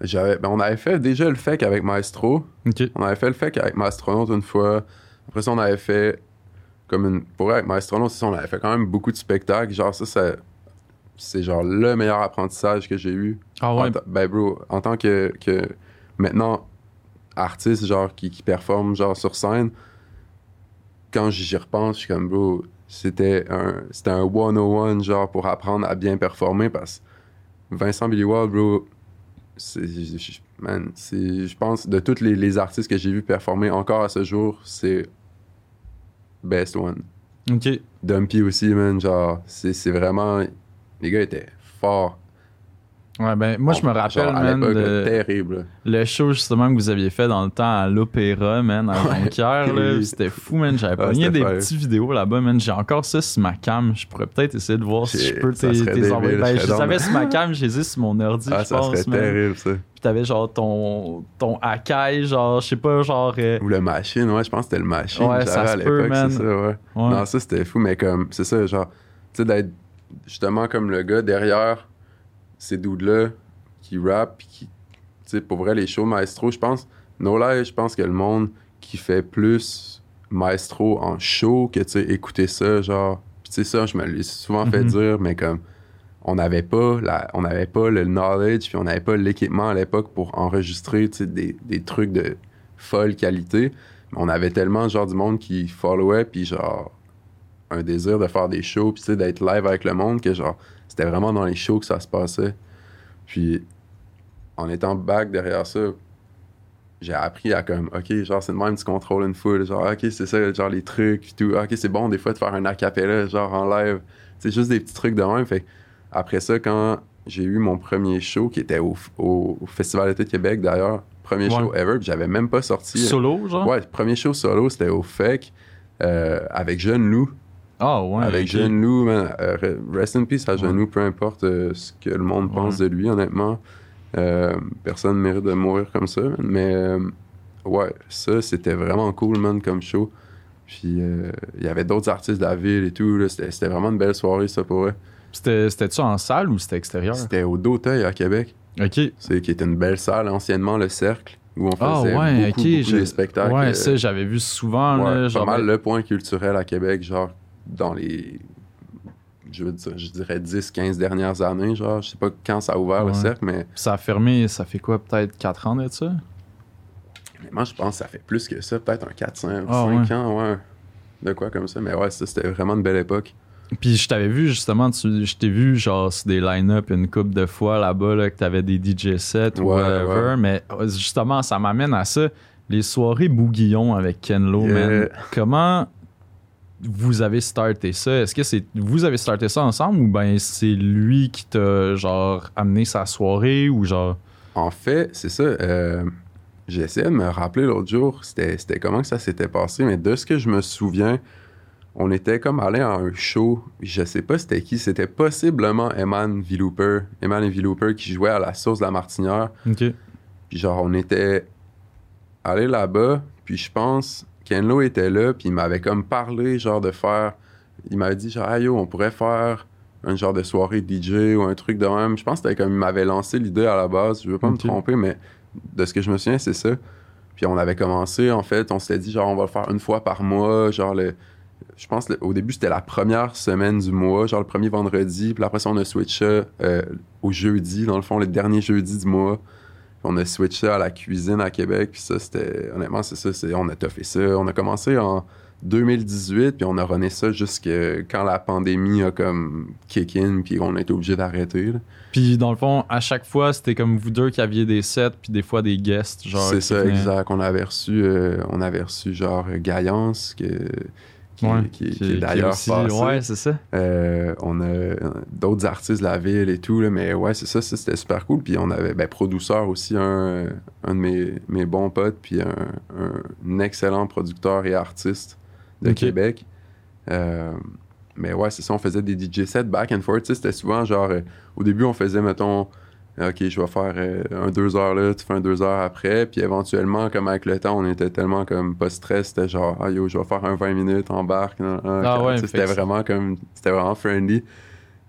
J'avais, ben on avait fait déjà le FEC avec Maestro. On avait fait le FEC avec Maastronaut une fois. Après ça, on avait fait comme une. Pour avec ça, on avait fait quand même beaucoup de spectacles. Genre, ça, ça- c'est genre le meilleur apprentissage que j'ai eu. Ah ouais? Ben, bro, en tant que, que maintenant artiste, genre, qui, qui performe, genre, sur scène, quand j'y repense, je suis comme, bro, c'était un, c'était un 101, genre, pour apprendre à bien performer parce que Vincent Billy Wall, bro, c'est, man, c'est, je pense, de tous les, les artistes que j'ai vu performer encore à ce jour, c'est best one. Ok. Dumpy aussi, man, genre, c'est, c'est vraiment, les gars étaient forts. Ouais, ben, moi, je me Genre, rappelle, à man, de- terrible. le show, justement, que vous aviez fait dans le temps à l'Opéra, man, à Jonquière, là. Oui. C'était fou, man. J'avais Ah, pogné c'était des petites vidéos là-bas, man. J'ai encore ça sur ma cam. Je pourrais peut-être essayer de voir si je peux t'es envoyer. Ben, je serais les down. avais sur ma cam, je les ai sur mon ordi, Ah, je ça serait man. terrible, ça. Puis t'avais genre ton, ton Akai, genre, je sais pas, genre. euh, Ou le machine, ouais, je pense que c'était le machine. Ouais, ça se peut, man. c'est ça, ouais. ouais. Non, ça, c'était fou, mais comme, c'est ça, genre, tu sais, d'être justement comme le gars derrière ces dudes-là qui rap, puis qui, tu sais, pour vrai, les shows maestro, je pense, no lie, je pense que le monde qui fait plus maestro en show que, tu sais, écouter ça, genre, tu sais, ça, je me l'ai souvent fait Mhm. dire, mais comme, on n'avait pas, la, on n'avait pas le knowledge, puis on n'avait pas l'équipement à l'époque pour enregistrer, tu sais, des, des trucs de folle qualité. Mais on avait tellement, genre, du monde qui followait, puis genre, un désir de faire des shows, puis tu sais, d'être live avec le monde, que genre, c'était vraiment dans les shows que ça se passait. Puis, en étant back derrière ça, j'ai appris à comme, OK, genre, c'est de même, tu contrôles une foule, genre, OK, c'est ça, genre, les trucs, tout, OK, c'est bon, des fois, de faire un acapella, genre, en live. C'est juste des petits trucs de même. Fait après ça, quand j'ai eu mon premier show, qui était au, au- au Festival d'été de Québec, d'ailleurs, premier Ouais. show ever, j'avais même pas sorti. Solo, genre? Ouais, premier show solo, c'était au FEC, euh, avec Jeune Lou. Ah, ouais. avec ok. Jeune Lou, man, euh, rest in peace à Jeune Ouais. Lou, peu importe euh, ce que le monde pense Ouais. de lui, honnêtement. Euh, personne ne mérite de mourir comme ça, mais euh, ouais, ça, c'était vraiment cool, man, comme show. Puis euh, il y avait d'autres artistes de la ville et tout, c'était vraiment une belle soirée, ça, pour eux. C'était- C'était-tu en salle ou c'était extérieur? C'était au Doteuil à Québec, Ok. c'est qui était une belle salle, anciennement le Cercle, où on Ah, faisait ouais, beaucoup, des spectacles. Ouais, ça, j'avais vu souvent, Ouais, là. pas mal le point culturel à Québec, genre dans les, je veux dire, je dirais 10-15 dernières années, genre, je sais pas quand ça a ouvert Ouais. le cercle, mais, Ça a fermé, ça fait quoi, peut-être 4 ans de ça? mais moi je pense que ça fait plus que ça, peut-être un 4-5 Ah, ouais. ans, ouais. De quoi comme ça, mais ouais, ça c'était vraiment une belle époque. Puis je t'avais vu justement, tu, je t'ai vu genre sur des line-up une couple de fois là-bas, là, que t'avais des DJ sets ou Ouais, whatever. ouais. Mais euh, justement, ça m'amène à ça. Les soirées Bouguillon avec Ken Lo, Yeah. man. Comment. Vous avez starté ça? Est-ce que c'est vous avez starté ça ensemble ou ben c'est lui qui t'a genre amené sa soirée ou genre? En fait, c'est ça. euh, essayé de me rappeler l'autre jour, c'était comment que ça s'était passé, mais de ce que je me souviens, on était comme allé à un show, je sais pas c'était qui, c'était possiblement Eman Villouper, Eman et Villouper qui jouait à la source de la Martinière. OK. Puis genre, on était allé là-bas, puis je pense Kenlo était là, puis il m'avait comme parlé, genre, de faire... Il m'avait dit, genre, ah yo, on pourrait faire un genre de soirée DJ ou un truc de même. Je pense que c'était comme, il m'avait lancé l'idée à la base, je veux pas me tromper, mais de ce que je me souviens, c'est ça. Puis on avait commencé, en fait, on s'était dit, genre, on va le faire une fois par mois, genre, le... Je pense le- au début, c'était la première semaine du mois, genre le premier vendredi. Puis après ça, on a switché euh, au jeudi, dans le fond, le dernier jeudi du mois. On a switché à la cuisine à Québec. Puis ça, c'était. Honnêtement, c'est ça. c'est- on a toffé ça. On a commencé en 2018. Puis on a runné ça jusqu'à quand la pandémie a comme kick in. Puis on a été obligé d'arrêter. Puis dans le fond, à chaque fois, c'était comme vous deux qui aviez des sets puis des fois des guests genre C'est ça, venaient- exact. On avait reçu, euh, on avait reçu genre Gaillance, que, qui, Ouais, qui- qui qui- est d'ailleurs passé. Ouais, c'est ça. Euh, on a euh, d'autres artistes de la ville et tout, là, mais ouais, c'est ça, ça, c'était super cool. Puis on avait, ben, producteur aussi, un, un de mes, mes bons potes, puis un, un excellent producteur et artiste de. Québec. Euh, mais ouais, c'est ça, on faisait des DJ sets back and forth. C'était souvent genre, euh, au début, on faisait, mettons, OK, je vais faire euh, un deux heures là, tu fais un deux heures après. Puis éventuellement, comme avec le temps, on était tellement comme pas stress. C'était genre, ah yo, je vais faire un 20 minutes, embarque. nan, Ah ouais, C'était vraiment comme, c'était vraiment friendly.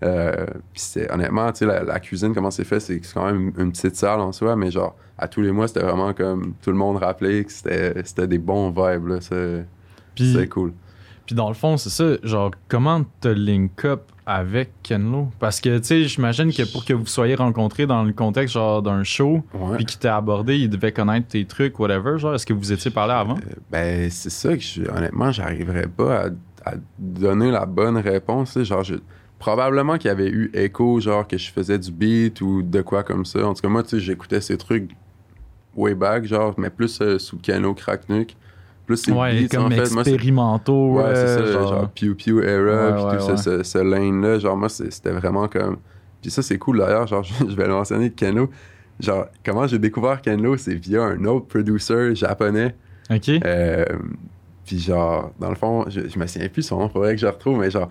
Euh, puis c'est honnêtement, tu sais, la, la cuisine, comment c'est fait, c'est quand même une petite salle en soi, mais genre, à tous les mois, c'était vraiment comme tout le monde rappelait que c'était des bons vibes, là. C'est cool. puis dans le fond, c'est ça, genre comment te link up avec Kenlo Parce que tu sais, j'imagine que pour que vous soyez rencontrés dans le contexte genre d'un show Ouais. puis qu'il t'a abordé, il devait connaître tes trucs whatever, genre est-ce que vous étiez parlé avant? Euh, ben, c'est ça que je, honnêtement, j'arriverais pas à, à donner la bonne réponse. Genre, je- probablement qu'il y avait eu écho, genre que je faisais du beat ou de quoi comme ça. En tout cas, moi, tu sais, j'écoutais ces trucs way back, genre, mais plus euh, sous Piano Cracknuck. Plus ces Ouais, beats, comme en fait. Moi, c'est- expérimentaux. Ouais, c'est ça, genre, genre. Pew Pew Era, puis tout ce, ce lane-là. Genre, moi, c'est- c'était vraiment comme. Puis ça, c'est cool d'ailleurs, genre, je, vais le mentionner, Kenlo. Genre, comment j'ai découvert Kenlo, c'est via un autre producer japonais. Ok. Euh, puis genre, dans le fond, je, je me souviens plus son nom, faudrait que je le retrouve, mais genre,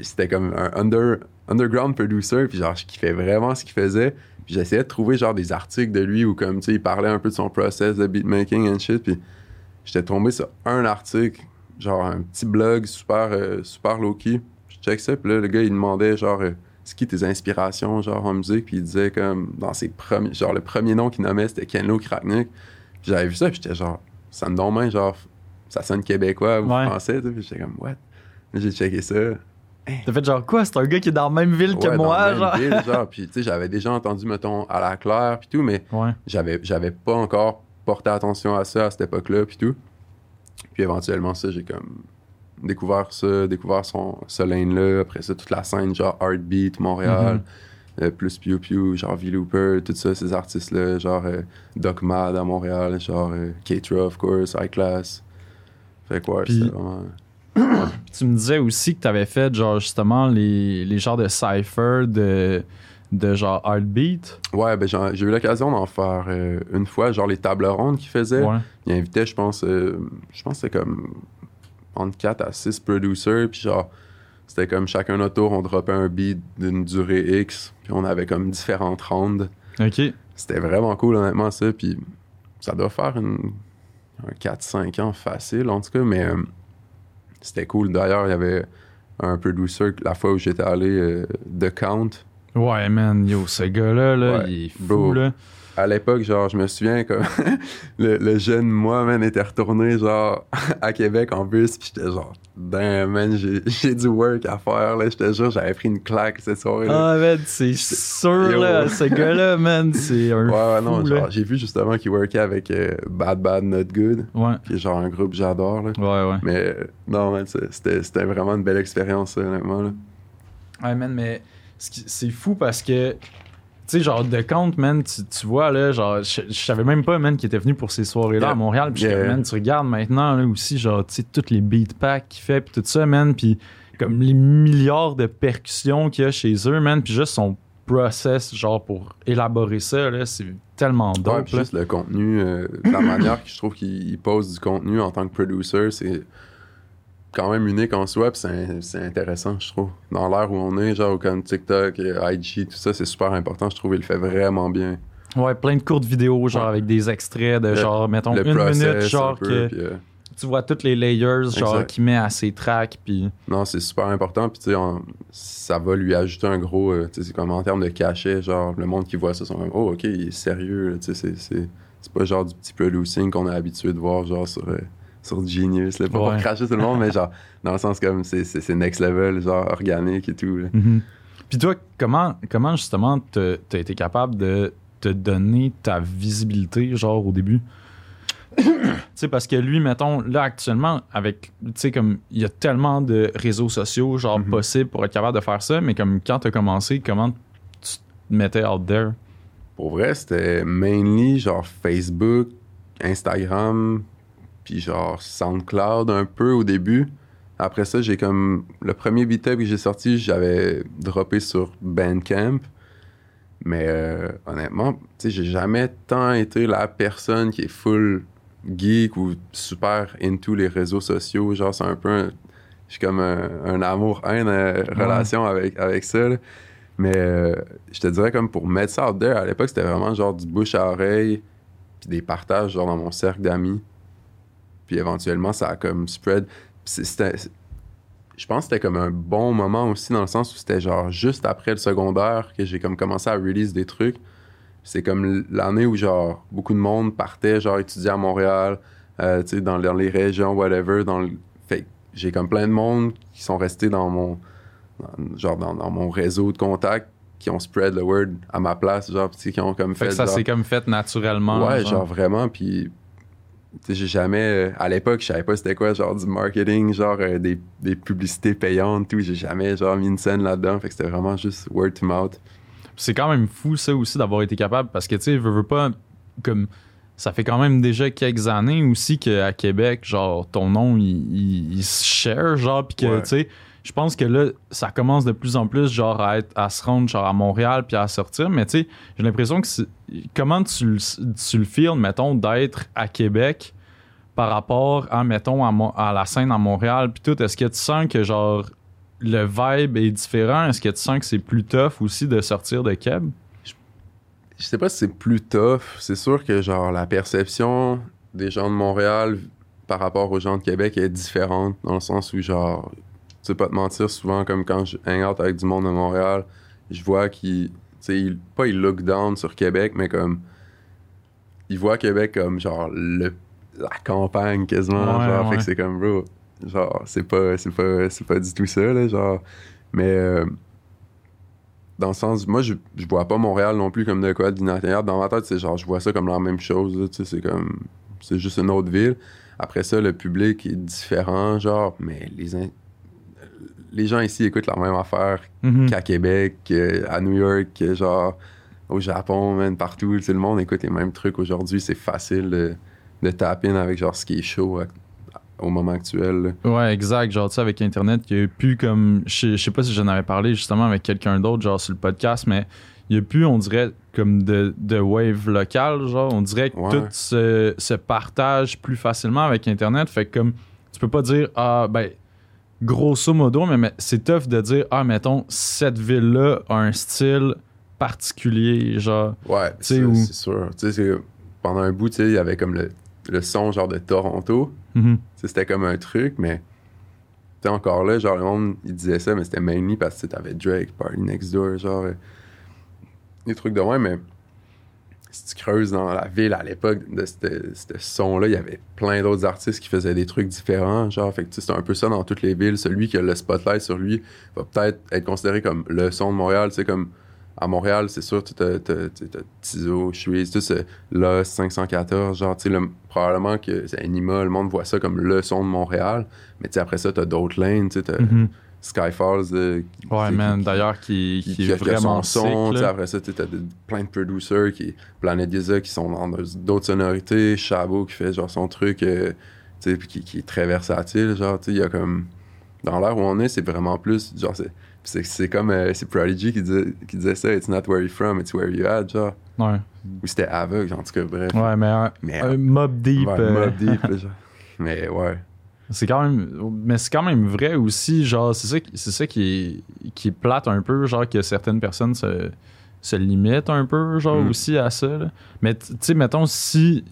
c'était comme un under, underground producer, puis genre, je kiffais vraiment ce qu'il faisait. Puis j'essayais de trouver genre des articles de lui où comme, tu sais, il parlait un peu de son process de beatmaking and shit, puis j'étais tombé sur un article, genre un petit blog super, euh, super low-key. Je check ça, puis là, le gars, il demandait genre... euh, c'est qui tes inspirations genre en musique? Puis il disait comme dans ses premiers genre le premier nom qu'il nommait c'était Kenlo Kraknik j'avais vu ça puis j'étais genre ça me donne bien genre ça sonne québécois ou Ouais. français puis j'étais comme what? J'ai checké ça T'as fait genre quoi? C'est un gars qui est dans la même ville que Ouais, dans moi, la même genre. ville, genre puis tu sais j'avais déjà entendu mettons à la claire puis tout mais Ouais. j'avais j'avais pas encore porté attention à ça à cette époque-là puis tout puis éventuellement ça j'ai comme découvert ça découvert son ce lane là après ça toute la scène genre Heartbeat Montréal Mhm. euh, plus Pew Pew genre V-Looper tout ça ces artistes là genre euh, Doc Mad à Montréal genre euh, K-Tra of course High Class fait quoi Puis- vraiment Puis tu me disais aussi que t'avais fait genre justement les, les genres de cypher de, de genre heartbeat. ouais ben j'ai eu l'occasion d'en faire euh, une fois genre les tables rondes qu'ils faisaient Ouais. il invitait, je pense, euh, je pense que c'était comme entre 4 à 6 producers, puis genre, c'était comme chacun notre tour, on dropait un beat d'une durée X, puis on avait comme différentes rondes. Ok. C'était vraiment cool, honnêtement, ça, puis ça doit faire une, un 4-5 ans facile, en tout cas, mais euh, c'était cool. D'ailleurs, il y avait un producer, la fois où j'étais allé, euh, The Count, Ouais, man, yo, ce gars-là, là, Ouais, il est fou, bro. là. à l'époque, genre, je me souviens comme le, le jeune moi, man, était retourné, genre, à Québec en bus, puis j'étais genre, damn, man, j'ai du work à faire, là, j'étais jure, j'avais pris une claque cette soirée-là. Ah, man, c'est sûr, Yo. là, ce gars-là, man, c'est un ouais, ouais, fou, non, là. genre, j'ai vu justement qu'il workait avec euh, Bad Bad Not Good, Ouais, qui est genre un groupe j'adore, là. ouais, ouais. Mais euh, non, man, c'était vraiment une belle expérience, honnêtement, là. Ouais, man, mais c'est fou parce que, tu sais, genre, de compte, man, tu, tu vois, là, genre, je je savais même pas, man, qu'il était venu pour ces soirées-là Yeah. à Montréal. Puis, Yeah. man, tu regardes maintenant, là, aussi, genre, tu sais, toutes les beat packs qu'il fait, puis tout ça, man, puis comme les milliards de percussions qu'il y a chez eux, man, puis juste son process, genre, pour élaborer ça, là, c'est tellement Ouais, dope, puis là. juste le contenu, euh, la manière que je trouve qu'il il pose du contenu en tant que producer, c'est quand même unique en soi, puis c'est intéressant, je trouve. Dans l'ère où on est, genre comme TikTok, euh, IG, tout ça, c'est super important, je trouve, il le fait vraiment bien. Ouais, plein de courtes vidéos, genre, Ouais. avec des extraits de, Le- genre, mettons, une process, minute, un genre, peu, que puis, euh, tu vois toutes les layers, genre, qu'il met à ses tracks, puis... Non, c'est super important. Puis, tu sais, ça va lui ajouter un gros. euh, tu sais, c'est comme en termes de cachet, genre, le monde qui voit ça sont comme, oh, ok, il est sérieux. Tu sais, c'est- pas genre du petit producing qu'on est habitué de voir, genre, sur, euh, sur Genius. Là. Pas Ouais. pour cracher tout le monde, mais genre, dans le sens comme, c'est- next level, genre, organique et tout. là. Puis toi, comment, comment justement t'as t'as été capable de te donner ta visibilité, genre, au début? tu sais, parce que lui, mettons, là, actuellement, avec, tu sais, comme, il y a tellement de réseaux sociaux, genre, Mhm. possibles pour être capable de faire ça, mais comme, quand t'as commencé, comment tu te mettais out there? Pour vrai, c'était mainly genre Facebook, Instagram, puis genre SoundCloud un peu au début. Après ça, j'ai comme. Le premier beat up que j'ai sorti, j'avais droppé sur Bandcamp. Mais euh, honnêtement, tu sais, j'ai jamais tant été la personne qui est full geek ou super into les réseaux sociaux. Genre, c'est un peu. un- J'ai comme un, un amour-haine euh, relation avec, avec ça. là. Mais euh, je te dirais comme pour mettre ça out there, à l'époque, c'était vraiment genre du bouche à oreille, puis des partages genre dans mon cercle d'amis. Puis éventuellement, ça a comme spread. C'était- je pense que c'était comme un bon moment aussi dans le sens où c'était genre juste après le secondaire que j'ai comme commencé à release des trucs. C'est comme l'année où genre beaucoup de monde partait genre étudier à Montréal, euh, tu sais, dans, dans les régions, whatever. Dans le... Fait que j'ai comme plein de monde qui sont restés dans mon dans- genre dans, dans mon réseau de contacts qui ont spread le word à ma place, genre, qui ont comme Fait fait. que ça genre- s'est comme fait naturellement. Ouais, genre vraiment, puis j'ai jamais, euh, à l'époque, je savais pas c'était quoi, genre du marketing, genre euh, des, des publicités payantes, tout, j'ai jamais genre mis une scène là-dedans, fait que c'était vraiment juste word to mouth. c'est quand même fou ça aussi d'avoir été capable parce que tu sais veux, veux pas comme ça fait quand même déjà quelques années aussi qu'à Québec genre ton nom il, il- il se share genre puis que Ouais. tu sais je pense que là ça commence de plus en plus genre à être se rendre genre à Montréal puis à sortir. Mais tu sais j'ai l'impression que comment tu le feels mettons d'être à Québec par rapport à mettons à, à la scène à Montréal puis tout? Est-ce que tu sens que genre le vibe est différent? Est-ce que tu sens que c'est plus tough aussi de sortir de Québec Je sais pas si c'est plus tough, c'est sûr que genre la perception des gens de Montréal par rapport aux gens de Québec est différente, dans le sens où genre, sais pas te mentir, souvent comme quand je hang out avec du monde de Montréal, je vois qu'ils, tu sais, ils- pas ils look down sur Québec, mais comme, ils voient Québec comme genre le, la campagne quasiment, Ouais, genre, fait que c'est comme bro, genre, c'est pas, c'est pas, c'est pas du tout ça, là, genre, mais euh, dans le sens, moi, je, je vois pas Montréal non plus comme de quoi d'inatteignable. Dans ma tête, c'est genre, je vois ça comme la même chose, là, tu sais, c'est comme, c'est juste une autre ville. Après ça, le public est différent, genre, mais les, les gens ici écoutent la même affaire Mhm. qu'à Québec, à New York, genre au Japon, man, partout. Sais, le monde écoute les mêmes trucs aujourd'hui. C'est facile de, de tap in avec genre ce qui est chaud à- au moment actuel. là. Ouais, exact. Genre, tu sais, avec Internet, il y a plus comme. Je sais- pas si j'en avais parlé justement avec quelqu'un d'autre, genre sur le podcast, mais il y a plus, on dirait, comme de, de wave locale. Genre, on dirait que Ouais. tout se, se partage plus facilement avec Internet. Fait que, comme, tu peux pas dire, ah, ben, grosso modo, mais, mais c'est tough de dire, ah, mettons, cette ville-là a un style particulier. Genre, Ouais, c'est où- sûr. Tu sais, pendant un bout, tu sais, il y avait comme le, le son genre de Toronto. Mhm. Sais, C'était comme un truc, mais encore là, genre, le monde, il disait ça, mais c'était mainly parce que t'avais Drake, Party Next Door, genre, euh, des trucs de moins, mais si tu creuses dans la ville à l'époque de ce son-là, il y avait plein d'autres artistes qui faisaient des trucs différents, genre, fait que tu c'est un peu ça dans toutes les villes. Celui qui a le spotlight sur lui va peut-être être considéré comme le son de Montréal, tu sais, comme à Montréal, c'est sûr, tu as, Tizo, Suisse, tout ce Lost 514, genre, tu probablement que c'est Anima, le monde voit ça comme le son de Montréal, mais tu après ça, t'as d'autres lanes, tu sais, Mhm. Skyfalls. euh, qui- Ouais, man, d'ailleurs, qui, qui, qui, est qui a vraiment son son. Après ça, tu as plein de producers, qui, Planet Giza, qui sont dans d'autres sonorités. Chabot qui fait genre son truc, euh, tu sais, puis qui, qui est très versatile. Genre, tu sais, il y a comme. Dans l'ère où on est, c'est vraiment plus. Genre, c'est. Comme. euh, c'est Prodigy qui disait, qui disait ça. It's not where you're from, it's where you at. Genre. Ouais, Ou c'était aveugle, en tout cas, bref. ouais mais un, Mais, Mob Deep. ouais, euh, Mobb Deep, genre. Mais ouais. C'est quand même. Mais c'est quand même vrai aussi, genre, c'est ça, qui- c'est ça qui est, qui plate un peu, genre, que certaines personnes se, se limitent un peu, genre, Mm. aussi à ça. là. Mais tu sais, mettons, si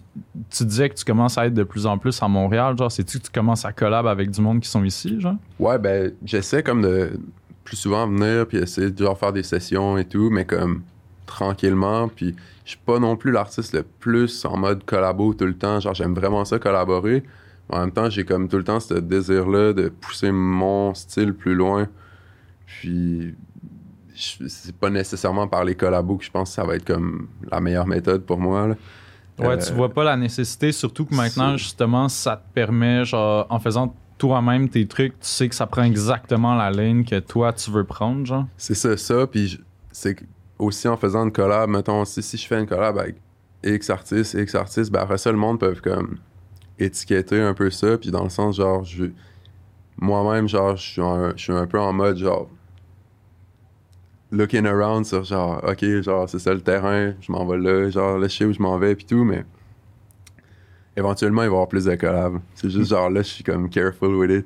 tu disais que tu commences à être de plus en plus à Montréal, genre, c'est-tu que tu commences à collab avec du monde qui sont ici, genre? Ouais, ben, j'essaie comme de plus souvent venir puis essayer de genre faire des sessions et tout, mais comme tranquillement. Puis je suis pas non plus l'artiste le plus en mode collabo tout le temps. Genre, j'aime vraiment ça collaborer. En même temps, j'ai comme tout le temps ce désir-là de pousser mon style plus loin. Puis c'est pas nécessairement par les collabos que je pense que ça va être comme la meilleure méthode pour moi. là. Ouais, Euh, tu vois pas la nécessité, surtout que maintenant, justement, ça te permet, genre, en faisant toi-même tes trucs, tu sais que ça prend exactement la ligne que toi, tu veux prendre, genre. C'est ça, ça. Puis c'est aussi en faisant une collab, mettons, si, si je fais une collab avec X artistes, X artistes, ben après ça, le monde peut comme étiqueter un peu ça. Puis dans le sens, genre, je moi-même, genre, je suis un, je suis un peu en mode, genre, looking around sur, genre, OK, genre, c'est ça le terrain, je m'en vais là, genre, là, je sais où je m'en vais, puis tout, mais éventuellement, il va y avoir plus de collabs. C'est juste, genre, là, je suis comme careful with it.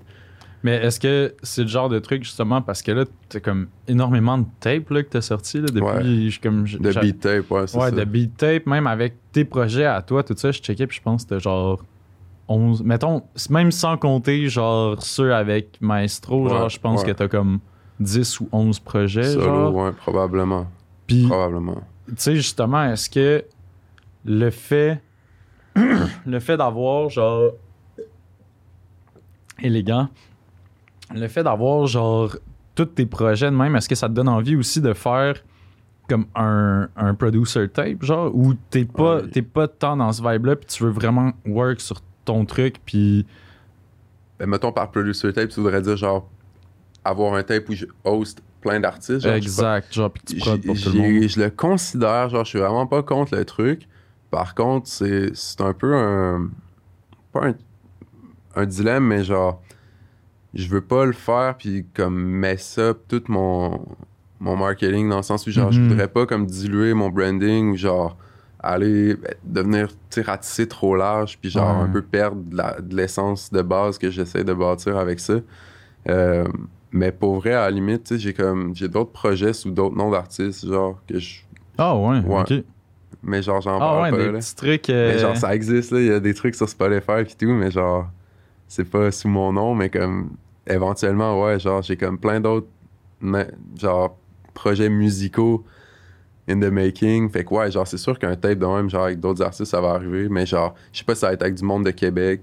Mais est-ce que c'est le genre de truc, justement, parce que là, t'as comme énormément de tape là, que t'as sorti là, depuis. Ouais. comme, je- De beat tape, ouais, c'est Ouais, ça. de beat tape, même avec tes projets à toi, tout ça, je checkais, puis je pense que c'était genre 11. Mettons, même sans compter, genre, ceux avec Maestro, Ouais, genre, je pense ouais. que t'as comme 10 ou 11 projets, Solo, genre. ouais, probablement. Puis, Probablement. tu sais, justement, est-ce que le fait. le fait d'avoir, genre. élégant. Le fait d'avoir, genre. tous tes projets de même, est-ce que ça te donne envie aussi de faire comme un, un producer tape, genre, ou t'es pas, Ouais. t'es pas tant dans ce vibe-là, puis tu veux vraiment work sur ton truc, puis. Ben, mettons par producer tape, tu voudrais dire genre avoir un tape où je host plein d'artistes. exact, genre, puis tu pour tout le monde. Je le considère, genre, je suis vraiment pas contre le truc. Par contre, c'est c'est un peu un. Pas un, un dilemme, mais genre, je veux pas le faire, puis comme mess up tout mon, mon marketing dans le sens où, genre, je Mhm. voudrais pas comme diluer mon branding ou genre aller ben, devenir, ratisser trop large, puis genre Ouais. un peu perdre de l'essence de base que j'essaie de bâtir avec ça. Euh, mais pour vrai, à la limite, j'ai comme j'ai d'autres projets sous d'autres noms d'artistes, genre que je. Ah ouais, Ouais. ok. Mais genre j'en Ah parle ouais, pas des là. petits trucs. euh, Mais genre ça existe là, il y a des trucs sur Spotify et tout, mais genre c'est pas sous mon nom, mais comme éventuellement ouais, genre j'ai comme plein d'autres genre projets musicaux in the making. Fait que ouais, genre c'est sûr qu'un tape de même genre avec d'autres artistes ça va arriver, mais genre je sais pas si ça va être avec du monde de Québec,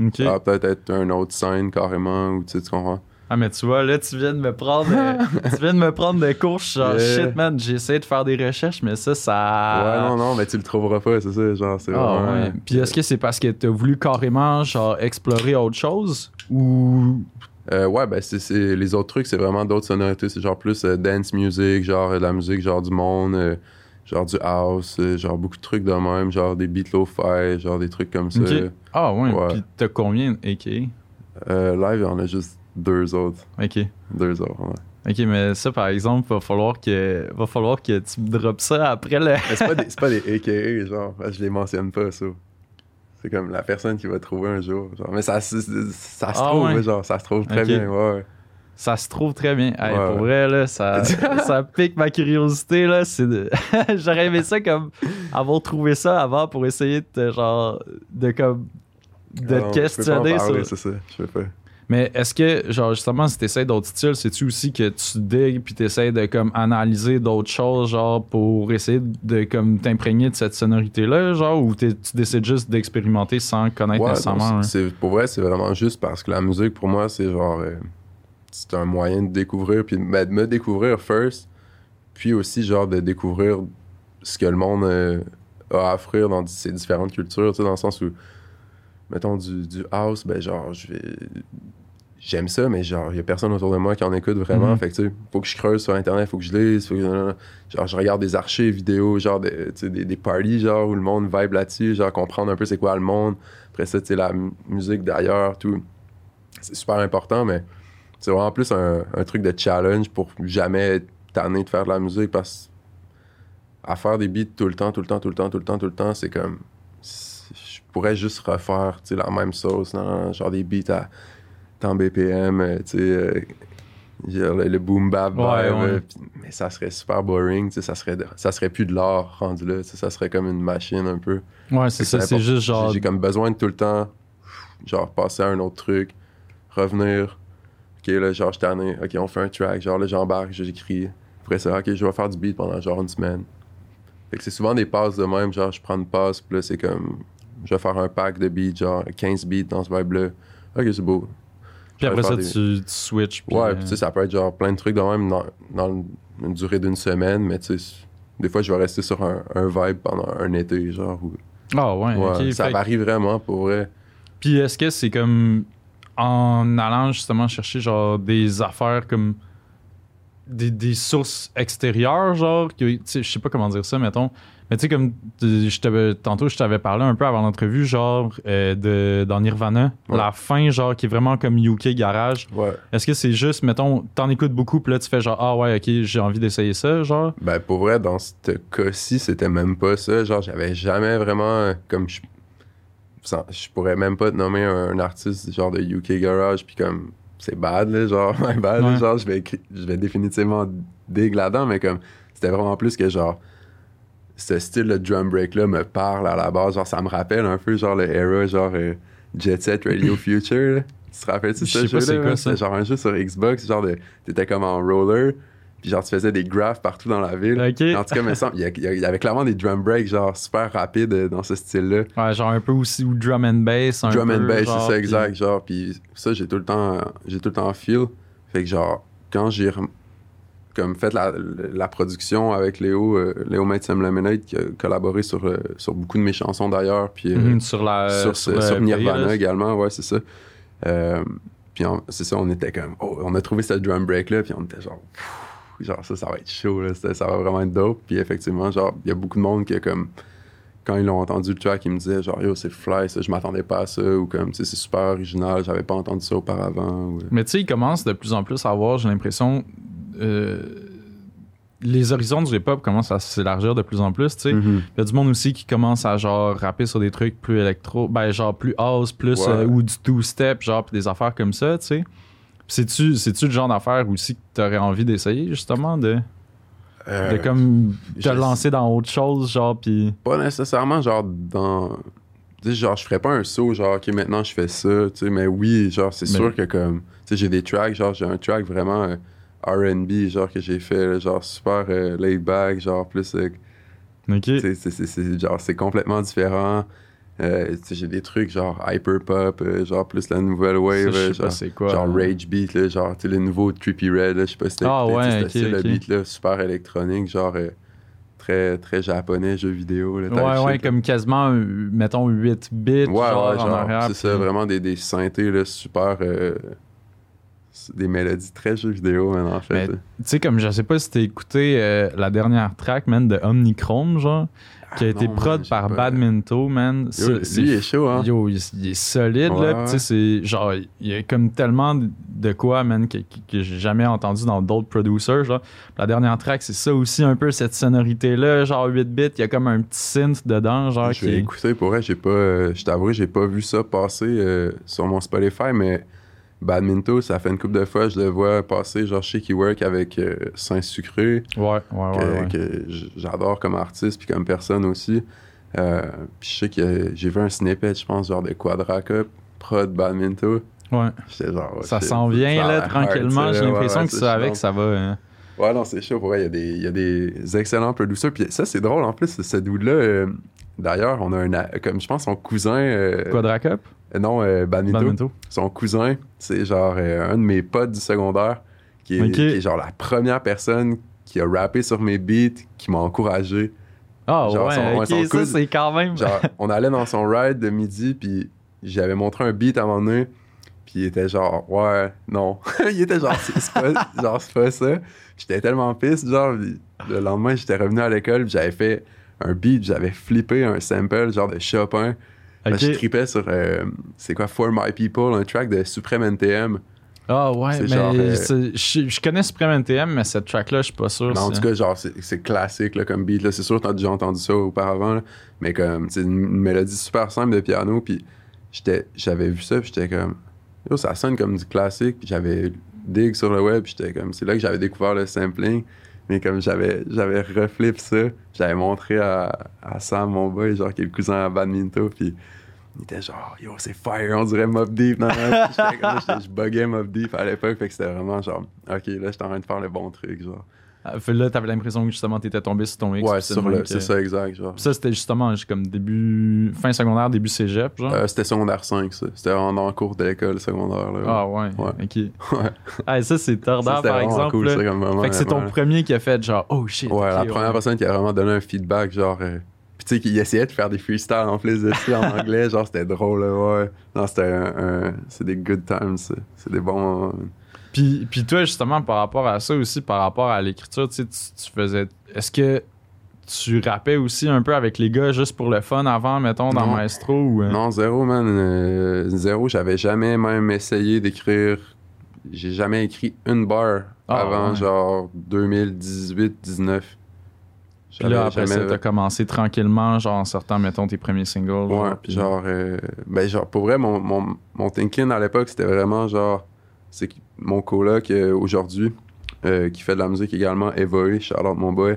ok. ça va peut-être être un autre scène carrément ou tu sais tu comprends? Ah, mais tu vois, là, tu viens de me prendre, euh, tu viens de me prendre des cours. Genre, Yeah. shit, man, j'ai essayé de faire des recherches, mais ça, ça. Ouais, non, non, mais tu le trouveras pas, c'est ça, genre, c'est Ah, vraiment... ouais. Puis est-ce que c'est parce que t'as voulu carrément, genre, explorer autre chose? Ou. Euh, ouais, ben, c'est, les autres trucs, c'est vraiment d'autres sonorités, c'est genre plus euh, dance music, genre euh, de la musique, genre du monde, euh, genre du house, genre beaucoup de trucs de même, genre des beats lo-fi, genre des trucs comme ça. Ah, ouais. Ouais. Puis t'as combien, AK? Euh, live, en a juste deux autres. Ok. Deux autres, ouais. Ok, mais ça, par exemple, va falloir que, va falloir que tu me drops ça après le. C'est pas des, pas des AKA, genre, je les mentionne pas, ça. C'est comme la personne qui va trouver un jour. Genre. Mais ça, ça se Ah, trouve, ouais. genre, ça se trouve très bien, ouais. Ça se trouve très bien. Hey, Ouais. Pour vrai, là, ça, ça pique ma curiosité. Là. C'est de- J'aurais aimé ça comme avoir trouvé ça avant pour essayer de te, genre de comme de Ah te non, questionner Je peux pas en parler, sur. c'est ça, je peux pas. Mais est-ce que, genre, justement, si t'essayes d'autres styles, c'est-tu aussi que tu digues puis t'essayes de comme analyser d'autres choses, genre, pour essayer de comme t'imprégner de cette sonorité-là, genre, ou tu décides juste d'expérimenter sans connaître Ouais, nécessairement? hein? pour vrai, c'est vraiment juste parce que la musique, pour moi, c'est genre. euh, c'est un moyen de découvrir, puis de me- de me découvrir first, puis aussi, genre, de découvrir ce que le monde euh, a à offrir dans ces différentes cultures, tu sais, dans le sens où, mettons, du, du house, ben, genre, je vais. J'aime ça, mais genre, il y a personne autour de moi qui en écoute vraiment. Mhm. Fait que, tu sais, faut que je creuse sur Internet, faut que je lise, faut que, genre, je regarde des archives vidéo, genre, de- des, des parties, genre, où le monde vibe là-dessus, genre, comprendre un peu c'est quoi le monde. Après ça, tu sais, la mu- musique d'ailleurs, tout. C'est super important, mais c'est vraiment plus un, un truc de challenge pour jamais tanné de faire de la musique parce à faire des beats tout le temps, tout le temps, tout le temps, tout le temps, tout le temps, c'est comme. Je pourrais juste refaire, tu sais, la même sauce, non, non, genre des beats à tant BPM, euh, tu sais, euh, le, le boom bap Ouais, vibe, ouais. euh, mais ça serait super boring, tu sais, ça serait, ça serait plus de l'art rendu là, ça serait comme une machine un peu. Ouais, c'est ça. C'est juste genre. J'ai comme besoin de tout le temps, genre, passer à un autre truc, revenir. Ok, là, genre, je ai. Ok, on fait un track. Genre, là, j'embarque, j'écris. Après ça, ok, je vais faire du beat pendant genre une semaine. Fait que c'est souvent des passes de même. Genre, je prends une passe, puis là, c'est comme. Je vais faire un pack de beats, genre 15 beats dans ce vibe-là. Ok, c'est beau. Puis après ça, tu, tu switches. puis, Ouais, euh, puis tu sais, ça peut être genre plein de trucs de même dans, dans une durée d'une semaine, mais tu sais, des fois, je vais rester sur un, un vibe pendant un été, genre. ou- Ah ouais, Ouais, ok. ça Fait- varie vraiment pour vrai. Puis est-ce que c'est comme en allant justement chercher genre des affaires comme des, des sources extérieures, genre, je sais pas comment dire ça, mettons. Mais tu sais, comme je tantôt, je t'avais parlé un peu avant l'entrevue, genre, euh, de, dans Nirvana, Ouais. la fin, genre, qui est vraiment comme UK Garage. Ouais. Est-ce que c'est juste, mettons, t'en écoutes beaucoup, puis là, tu fais genre, ah ouais, ok, j'ai envie d'essayer ça, genre? Ben, pour vrai, dans ce cas-ci, c'était même pas ça. Genre, j'avais jamais vraiment. Comme je. Je pourrais même pas te nommer un, un artiste genre de UK Garage, puis comme. C'est bad, là, genre, bad, Ouais. genre, je vais, je vais définitivement là-dedans, mais comme. C'était vraiment plus que genre. Ce style de drum break-là me parle à la base. Genre, ça me rappelle un peu, genre, le era, genre, euh, Jet Set Radio Future, là. Tu te rappelles-tu de ce jeu-là? C'était genre un jeu sur Xbox, genre, de, t'étais comme en roller, puis genre, tu faisais des graphs partout dans la ville. En tout cas, semble, il y, avait clairement des drum breaks, genre, super rapides euh, dans ce style-là. Ouais, genre un peu aussi, ou drum and bass. Un Drum and bass, c'est ça, exact, genre, puis ça, j'ai tout le temps, j'ai tout le temps feel. Fait que genre, quand j'ai comme fait la, la production avec Léo, euh, Léo Mathieu Lemonade, qui a collaboré sur, euh, sur beaucoup de mes chansons d'ailleurs, puis euh, Mhm, sur la. sur, Nirvana également, ouais, c'est ça. Euh, puis c'est ça, on était comme, oh, on a trouvé ce drum break là, puis on était genre, genre ça, ça va être chaud, là, ça, ça va vraiment être dope. Puis effectivement, genre, il y a beaucoup de monde qui a comme, quand ils l'ont entendu le track, ils me disaient genre, yo, c'est fly, ça, je m'attendais pas à ça, ou comme, tu sais, c'est super original, j'avais pas entendu ça auparavant. ou- Mais tu sais, il commence de plus en plus à avoir, j'ai l'impression, les horizons du hip-hop commencent à s'élargir de plus en plus, tu sais. Mhm. Il y a du monde aussi qui commence à genre rapper sur des trucs plus électro, ben genre plus house, plus Ouais. euh, ou du two-step, genre pis des affaires comme ça, tu sais. Pis C'est-tu, le genre d'affaires aussi que t'aurais envie d'essayer, justement, de, Euh, de comme te lancer dans autre chose, genre, pis. Pas nécessairement, genre, dans. Tu sais, genre, je ferais pas un saut, genre, ok, maintenant je fais ça, tu sais, mais oui, genre, c'est Mais- sûr que comme. Tu sais, j'ai des tracks, genre, j'ai un track vraiment euh, RB, genre, que j'ai fait, là, genre, super euh, laid back, genre, plus. euh, c'est- genre, c'est complètement différent. Euh, j'ai des trucs, genre, hyper pop, euh, genre, plus la nouvelle wave, euh, pas genre. c'est quoi. Genre hein. Rage Beat, là, genre, le nouveau Trippy Red, je sais pas si t'as Ah ouais, style de beat, là, super électronique, genre, très, très japonais, jeu vidéo, là, Ouais, ouais, shit, comme quasiment, mettons, 8 bits, Ouais, genre, ouais, genre, c'est ça, vraiment des, des synthés, là, super... c'est des mélodies très jeux vidéo, man, en fait. Tu sais, comme je sais pas si t'as écouté euh, la dernière track, man, de Omnichrome, genre, qui a Ah, été prod man, par Badminton, man. Yo, lui, il est chaud, hein? Yo, il, il est solide, Ouais, là. Tu sais, c'est genre, il y a comme tellement de quoi, man, que, que- que j'ai jamais entendu dans d'autres producers, genre. La dernière track, c'est ça aussi, un peu cette sonorité-là, genre 8 bits, il y a comme un petit synth dedans, genre. je vais qui... écouter, pour vrai, j'ai pas... euh, je t'avoue, j'ai pas vu ça passer euh, sur mon Spotify, mais Badminton, ça fait une couple de fois, je le vois passer, genre, chez Keywork avec euh, Saint-Sucré, Ouais, ouais, que, ouais. ouais. que j'adore comme artiste puis comme personne aussi. Euh, puis je sais que j'ai vu un snippet, je pense, genre de Quadra Cup, prod Badminton. Ouais. J'étais genre... ouais, Ça s'en vient, là, tranquillement. J'ai l'impression ouais, que ouais, ça, avec, ça va. hein. Ouais, non, c'est chaud. Vrai, il y, a des- il y a des excellents producers. Puis ça, c'est drôle en plus, ce dude-là. euh, D'ailleurs, on a un. Comme je pense, son cousin. Quadra Cup? Euh, non, euh? Son cousin, c'est genre euh, un de mes potes du secondaire qui est, Ok. qui est genre la première personne qui a rappé sur mes beats, qui m'a encouragé. Ah Genre, ouais, son- ça c'est quand même... Genre, on allait dans son ride de midi, puis j'avais montré un beat à un moment donné, Puis il était genre, ouais, non. il était genre, c'est pas, genre, pas ça. J'étais tellement pisse, genre, le lendemain, j'étais revenu à l'école, j'avais fait un beat, j'avais flippé un sample, genre de Chopin. Je tripais sur, euh, c'est quoi, For My People, un track de Supreme NTM. Ah ouais, mais genre, euh, je, je connais Supreme NTM, mais cette track-là, je suis pas sûr. Mais en tout cas, genre, c'est classique là, comme beat. là. C'est sûr que t'as déjà entendu ça auparavant. là. Mais comme, c'est une, une mélodie super simple de piano. Puis j'étais- j'avais vu ça, puis j'étais comme, yo, ça sonne comme du classique. Puis j'avais dig sur le web, puis j'étais comme, c'est là que j'avais découvert le sampling. Mais comme j'avais j'avais reflip ça, j'avais montré à, à Sam, mon boy, genre, qui est le cousin à Badminton. Puis il était genre, yo, c'est fire, on dirait Mob Deep. Non, non. Je buguais Mob Deep à l'époque. Fait que c'était vraiment genre, ok, là, j'étais en train de faire le bon truc, genre. Ah, fait là, t'avais l'impression que justement t'étais tombé sur ton X. Ouais, sur le c'est ça, exact. Genre. Puis ça, c'était justement juste comme début. fin secondaire, début cégep, genre? Euh, c'était secondaire 5, ça. C'était en, en cours d'école secondaire. Là. ah ouais, ouais. ok. Ouais. Ah, ça, c'est c'était par vraiment exemple. cool, là. ça, comme moment, fait que c'est ton premier qui a fait genre, oh shit. Ouais, la première ouais. personne qui a vraiment donné un feedback, genre. euh, tu sais, qui essayait de faire des freestyles en plus dessus en anglais, genre, c'était drôle, ouais. Non, c'était un. un- c'est des good times. C'est des bons moments. man. Puis, puis toi, justement, par rapport à ça aussi, par rapport à l'écriture, tu tu, tu faisais. Est-ce que tu rappais aussi un peu avec les gars juste pour le fun avant, mettons, dans Non. Maestro ou. euh? Non, zéro, man. euh, zéro, j'avais jamais même essayé d'écrire. J'ai jamais écrit une barre Ah, avant, ouais. genre 2018-19. Puis là, après ça, t'as commencé tranquillement, genre en sortant, mettons, tes premiers singles. Ouais, genre, puis- genre, euh, ben, genre, pour vrai, mon, mon, mon thinking à l'époque, c'était vraiment genre, c'est mon coloc euh, aujourd'hui, euh, qui fait de la musique également, Evoé, Charlotte, mon boy,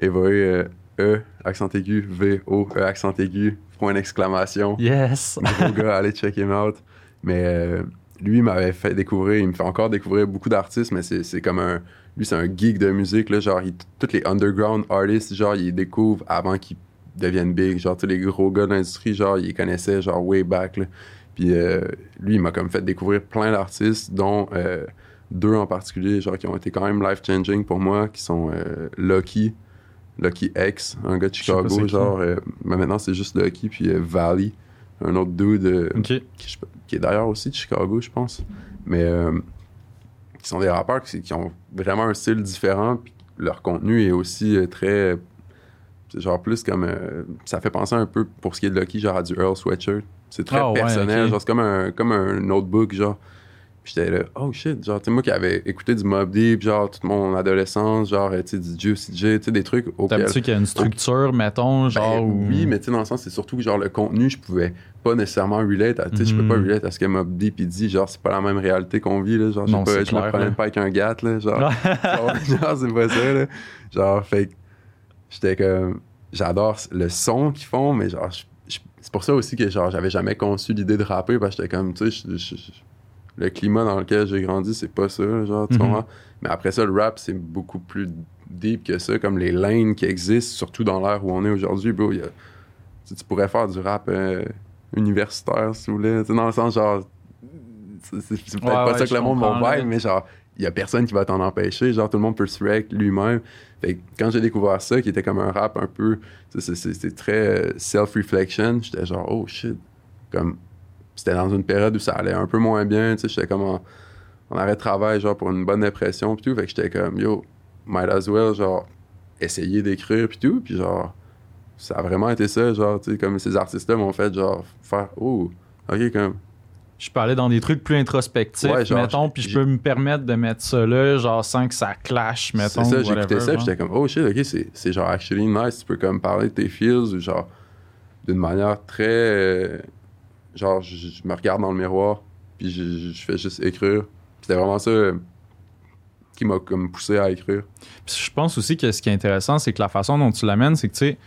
Evoé, euh, E, accent aigu, V, O, E, accent aigu, point d'exclamation. Yes! Gros gars, allez check him out. Mais euh, lui, il m'avait fait découvrir, il me fait encore découvrir beaucoup d'artistes, mais c'est comme un. Lui, c'est un geek de musique, là. Genre, il- tous les underground artists, genre, il découvre avant qu'ils deviennent big. Genre, tous les gros gars de l'industrie, genre, il les connaissait, genre, way back, là. Puis euh, lui, il m'a comme fait découvrir plein d'artistes, dont euh, deux en particulier, genre, qui ont été quand même life-changing pour moi, qui sont euh, Lucky, Lucky X, un gars de Chicago, genre, mais maintenant c'est juste Lucky, puis Valley, un autre dude qui, qui est d'ailleurs aussi de Chicago, je pense. Mais euh, qui sont des rappeurs qui, qui ont vraiment un style différent, puis leur contenu est aussi euh, très. C'est genre plus comme. euh, ça fait penser un peu, pour ce qui est de Lucky, genre à du Earl Sweatshirt. C'est très Ah ouais, personnel, genre c'est comme un, comme un notebook, genre. J'étais là, oh shit, genre, tu sais, moi qui avais écouté du Mob Deep, genre, toute mon adolescence, genre, tu sais, du Juicy J, tu sais, des trucs auxquels. T'as-tu qu'il y a une structure, mettons, genre. Ben, ou- Oui, mais tu sais, dans le sens, c'est surtout que genre le contenu, je pouvais pas nécessairement relate. Tu sais, je peux pas relate à ce que Mob Deep il dit. Genre, c'est pas la même réalité qu'on vit, là. Genre, je sais Non, pas, c'est je me prenais pas avec un gâte, là. Genre, genre, genre, c'est pas ça, là. Genre, fait j'étais comme. J'adore le son qu'ils font, mais genre, c'est pour ça aussi que genre, j'avais jamais conçu l'idée de rapper, parce que j'étais comme, tu sais, je- je- je- le climat dans lequel j'ai grandi, c'est pas ça, genre, tu Mhm. comprends? Mais après ça, le rap, c'est beaucoup plus deep que ça, comme les lanes qui existent, surtout dans l'ère où on est aujourd'hui, bro. y a- tu, pourrais faire du rap euh, universitaire, si vous voulez. Dans le sens, genre, c'est peut-être Ouais, pas ouais, ça que le monde va mais genre, il y a personne qui va t'en empêcher. Genre, tout le monde peut se rec lui-même. Fait que quand j'ai découvert ça, qui était comme un rap un peu, c'est très euh, self-reflection, j'étais genre, oh shit. Comme, c'était dans une période où ça allait un peu moins bien, tu sais, j'étais comme en, en arrêt de travail, genre, pour une bonne dépression, puis tout. Fait que j'étais comme, yo, might as well, genre, essayer d'écrire, puis tout. Puis genre, ça a vraiment été ça, genre, tu sais, comme ces artistes-là m'ont fait, genre, faire, oh, ok, comme, Je aller dans des trucs plus introspectifs, Ouais, genre, mettons, puis je peux me permettre de mettre ça là, genre sans que ça clash, mettons. C'est ça, j'écoutais ça, j'étais comme, oh shit, ok, c'est, c'est genre actually nice. Tu peux comme parler de tes feels, ou genre, d'une manière très. Genre, je, je me regarde dans le miroir, puis je, je fais juste écrire. C'était vraiment ça euh, qui m'a comme poussé à écrire. Puis je pense aussi que ce qui est intéressant, c'est que la façon dont tu l'amènes, c'est que tu sais,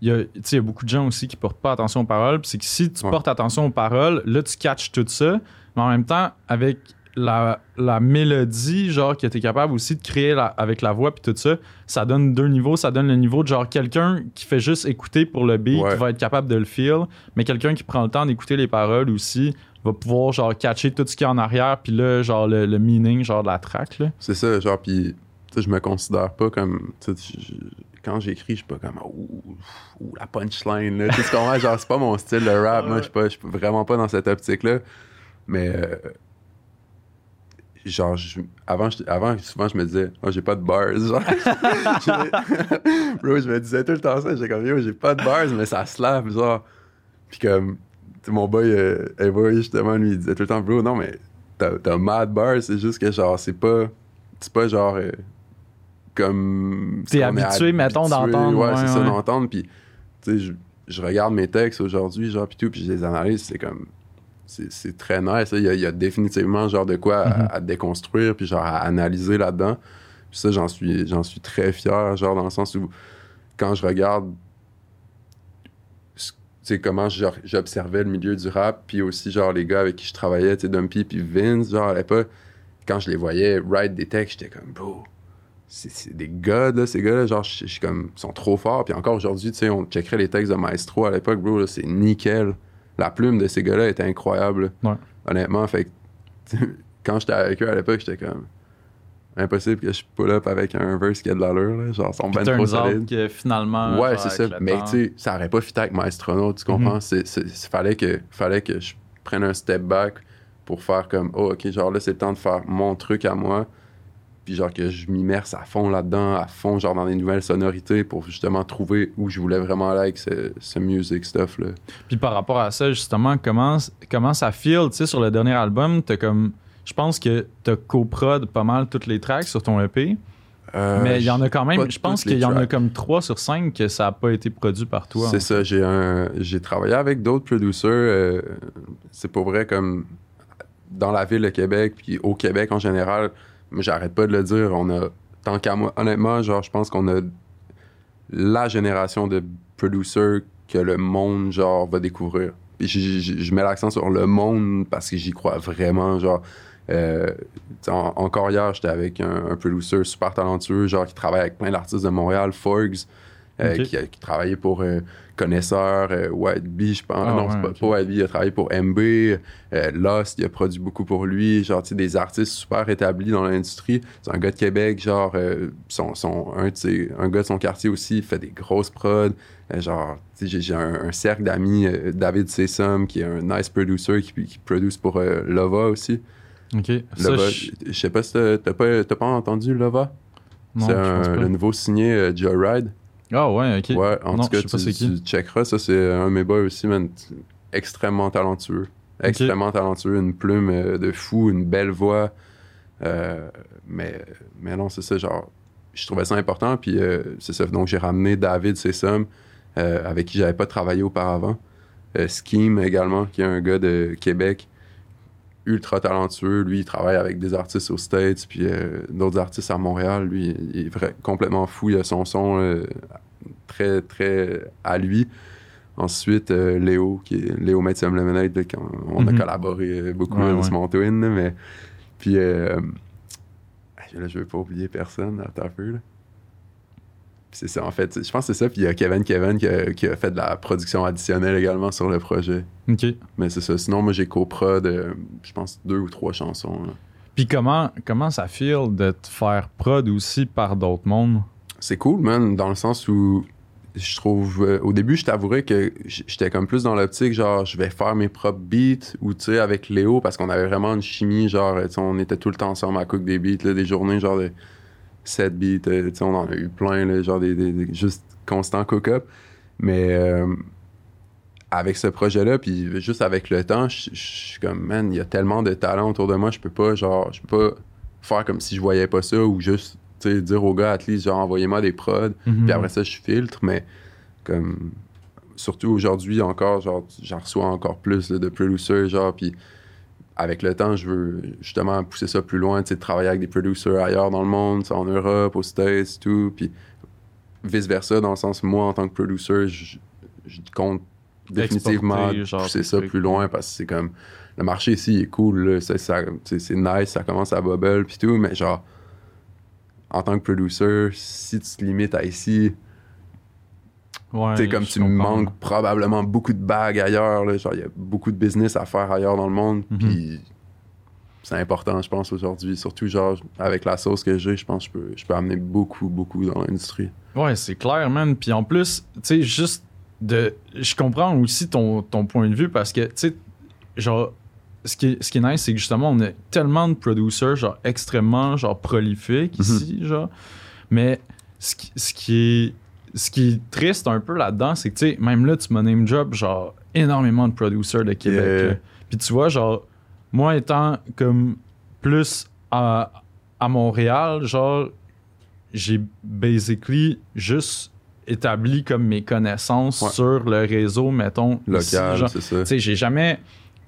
il y, a, il y a beaucoup de gens aussi qui portent pas attention aux paroles. C'est que si tu Ouais. portes attention aux paroles, là, tu catches tout ça. Mais en même temps, avec la, la mélodie, genre, que tu es capable aussi de créer la- avec la voix, puis tout ça, ça donne deux niveaux. Ça donne le niveau de genre quelqu'un qui fait juste écouter pour le beat, Ouais. qui va être capable de le feel. Mais quelqu'un qui prend le temps d'écouter les paroles aussi va pouvoir, genre, catcher tout ce qu'il y a en arrière, puis là, genre, le, le meaning, genre, de la track, là. C'est ça, genre, puis, tu sais, je me considère pas comme. quand j'écris, je suis pas comme. Ouh, ouh, la punchline, là. Tu sais? Genre, c'est pas mon style de rap. Moi, je suis pas- je suis vraiment pas dans cette optique-là. Mais euh, genre, je- avant, je- avant, souvent, je me disais, oh, j'ai pas de bars. Genre, Je- Bro, je me disais tout le temps ça. J'étais comme, yo, j'ai pas de bars, mais ça slap, genre. Puis comme, mon boy, euh, Eva, justement, lui, il disait tout le temps, bro, non, mais t'as t'as mad bars, c'est juste que, genre, c'est pas, c'est pas genre. euh, comme. T'es habitué, mettons, d'entendre, Ouais, ouais, c'est ça, d'entendre. Puis, tu sais, je, je regarde mes textes aujourd'hui, genre, puis tout, puis je les analyse, c'est comme. C'est très nice. Il y, a, il y a définitivement, genre, de quoi à, Mhm. à déconstruire, puis, genre, à analyser là-dedans. Puis ça, j'en suis, j'en suis très fier, genre, dans le sens où, quand je regarde. comment j'observais le milieu du rap, puis aussi, genre, les gars avec qui je travaillais, tu sais, Dumpy, puis Vince, genre, à l'époque, quand je les voyais write des textes, j'étais comme, bro, c'est des gars, là, ces gars-là, genre, je suis comme, ils sont trop forts. Puis encore aujourd'hui, tu sais, on checkerait les textes de Maestro à l'époque, bro, c'est nickel. La plume de ces gars-là était incroyable. Ouais. honnêtement. Fait quand j'étais avec eux à l'époque, j'étais comme, impossible que je pull up avec un verse qui a de l'allure, là. Genre, sont ben trop out que finalement. Ouais, c'est ça. Mais tu sais, ça aurait pas fité avec Maestronaut, tu comprends? Mhm. C'est, c'est- c'est- fallait, que, fallait que je prenne un step back pour faire comme, oh, ok, genre là, c'est le temps de faire mon truc à moi. Puis genre que je m'immerse à fond là-dedans, à fond, genre dans des nouvelles sonorités pour justement trouver où je voulais vraiment aller avec ce, ce music stuff, là. Puis par rapport à ça, justement, comment, comment ça feel, tu sais, sur le dernier album, t'as comme. Je pense que t'as coprod pas mal toutes les tracks sur ton EP, Euh, mais il y en a quand même, je pense qu'il y en a comme 3 sur 5 que ça a pas été produit par toi. C'est ça, j'ai un j'ai travaillé avec d'autres producers. euh, c'est pour vrai comme dans la ville de Québec, puis au Québec en général, j'arrête pas de le dire, on a tant qu'à moi, honnêtement, genre je pense qu'on a la génération de producers que le monde genre va découvrir. Je mets l'accent sur le monde parce que j'y crois vraiment, genre euh, encore hier, j'étais avec un, un producer super talentueux, genre qui travaille avec plein d'artistes de Montréal, Forgs, euh, qui, a, qui travaillait pour Connaisseur, euh, White Bee, je pense. Ah, non, ouais, c'est pas, ok. pas White Bee, il a travaillé pour MB, euh, Lost, il a produit beaucoup pour lui, genre, tu sais, des artistes super établis dans l'industrie. C'est un gars de Québec, genre, son, son- un, gars de son quartier aussi, il fait des grosses prods. Genre, tu sais, j'ai, un, un cercle d'amis, David Sessom, qui est un nice producer, qui, qui produce pour Lova aussi. Ok. Lova, je- sais pas si t'as, pas, t'as pas entendu Lova? non, c'est le nouveau signé euh, Joyride. Ah ouais, ok. Ouais, en Non, tout cas, tu, qui. tu checkeras. Ça, c'est un de mes boys aussi, man. Extrêmement talentueux. Extrêmement talentueux. Une plume euh, de fou, une belle voix. Euh, mais, mais non, c'est ça, genre, je trouvais ça important. Puis euh, c'est ça. Donc, j'ai ramené David Sessom, euh, avec qui j'avais pas travaillé auparavant. Euh, Scheme également, qui est un gars de Québec. Ultra talentueux. Lui, il travaille avec des artistes aux States, puis euh, d'autres artistes à Montréal. Lui, il est vrai, complètement fou. Il a son son euh, très, très à lui. Ensuite, euh, Léo, qui est Léo Mathieu Lemonade, là, on a Mhm. collaboré beaucoup Ouais, dans ouais. twin, mais. Puis, là, je vais pas oublier personne, un peu, là. C'est ça, en fait. Je pense que c'est ça. Puis il y a Kevin Kevin qui a, qui a fait de la production additionnelle également sur le projet. Ok. Mais c'est ça. Sinon, moi, j'ai coprod, je pense, deux ou trois chansons. là. Puis comment, comment ça feel de te faire prod aussi par d'autres mondes? C'est cool, man, dans le sens où je trouve. euh, au début, je t'avouerais que j'étais comme plus dans l'optique, genre, je vais faire mes propres beats, ou tu sais, avec Léo, parce qu'on avait vraiment une chimie, genre, on était tout le temps ensemble à cook des beats, là, des journées, genre, de 7 beats, euh, on en a eu plein, là, genre, des, des- des- juste constant cook-up. Mais euh, avec ce projet-là, puis juste avec le temps, je suis comme, man, il y a tellement de talent autour de moi, je peux pas, genre, je peux pas faire comme si je voyais pas ça, ou juste, dire aux gars, at least, genre, envoyez-moi des prods, Mhm. puis après ça, je filtre, mais comme surtout aujourd'hui encore, genre, j'en reçois encore plus là, de producers, genre, puis avec le temps, je veux justement pousser ça plus loin, tu sais, travailler avec des producers ailleurs dans le monde, en Europe, aux States, tout, puis vice-versa, dans le sens, moi, en tant que producer, je, je compte définitivement Exporter, pousser ça trucs. plus loin, parce que c'est comme, le marché ici il est cool, c'est, c'est nice, ça commence à bubble, puis tout, mais genre, en tant que producer, si tu te limites à ici, Ouais, tu sais, comme tu comprends. manques probablement beaucoup de bagues ailleurs, là, genre il y a beaucoup de business à faire ailleurs dans le monde, Mhm. puis c'est important, je pense, aujourd'hui. Surtout, genre, avec la sauce que j'ai, je pense que je peux, je peux amener beaucoup, beaucoup dans l'industrie. Ouais, c'est clair, man. Puis en plus, tu sais, juste de. Je comprends aussi ton, ton point de vue parce que, tu sais, genre, ce qui est, ce qui est nice, c'est que justement, on a tellement de producers, genre, extrêmement, genre, prolifiques Mhm. ici, genre. Mais ce qui, ce qui est. Ce qui est triste un peu là-dedans, c'est que, tu sais, même là, tu m'as name job, genre, énormément de producers de Québec. Yeah. Puis tu vois, genre, moi étant comme plus à, à Montréal, genre, j'ai basically juste établi comme mes connaissances Ouais. sur le réseau, mettons, Local, c'est ça. Tu sais, j'ai jamais.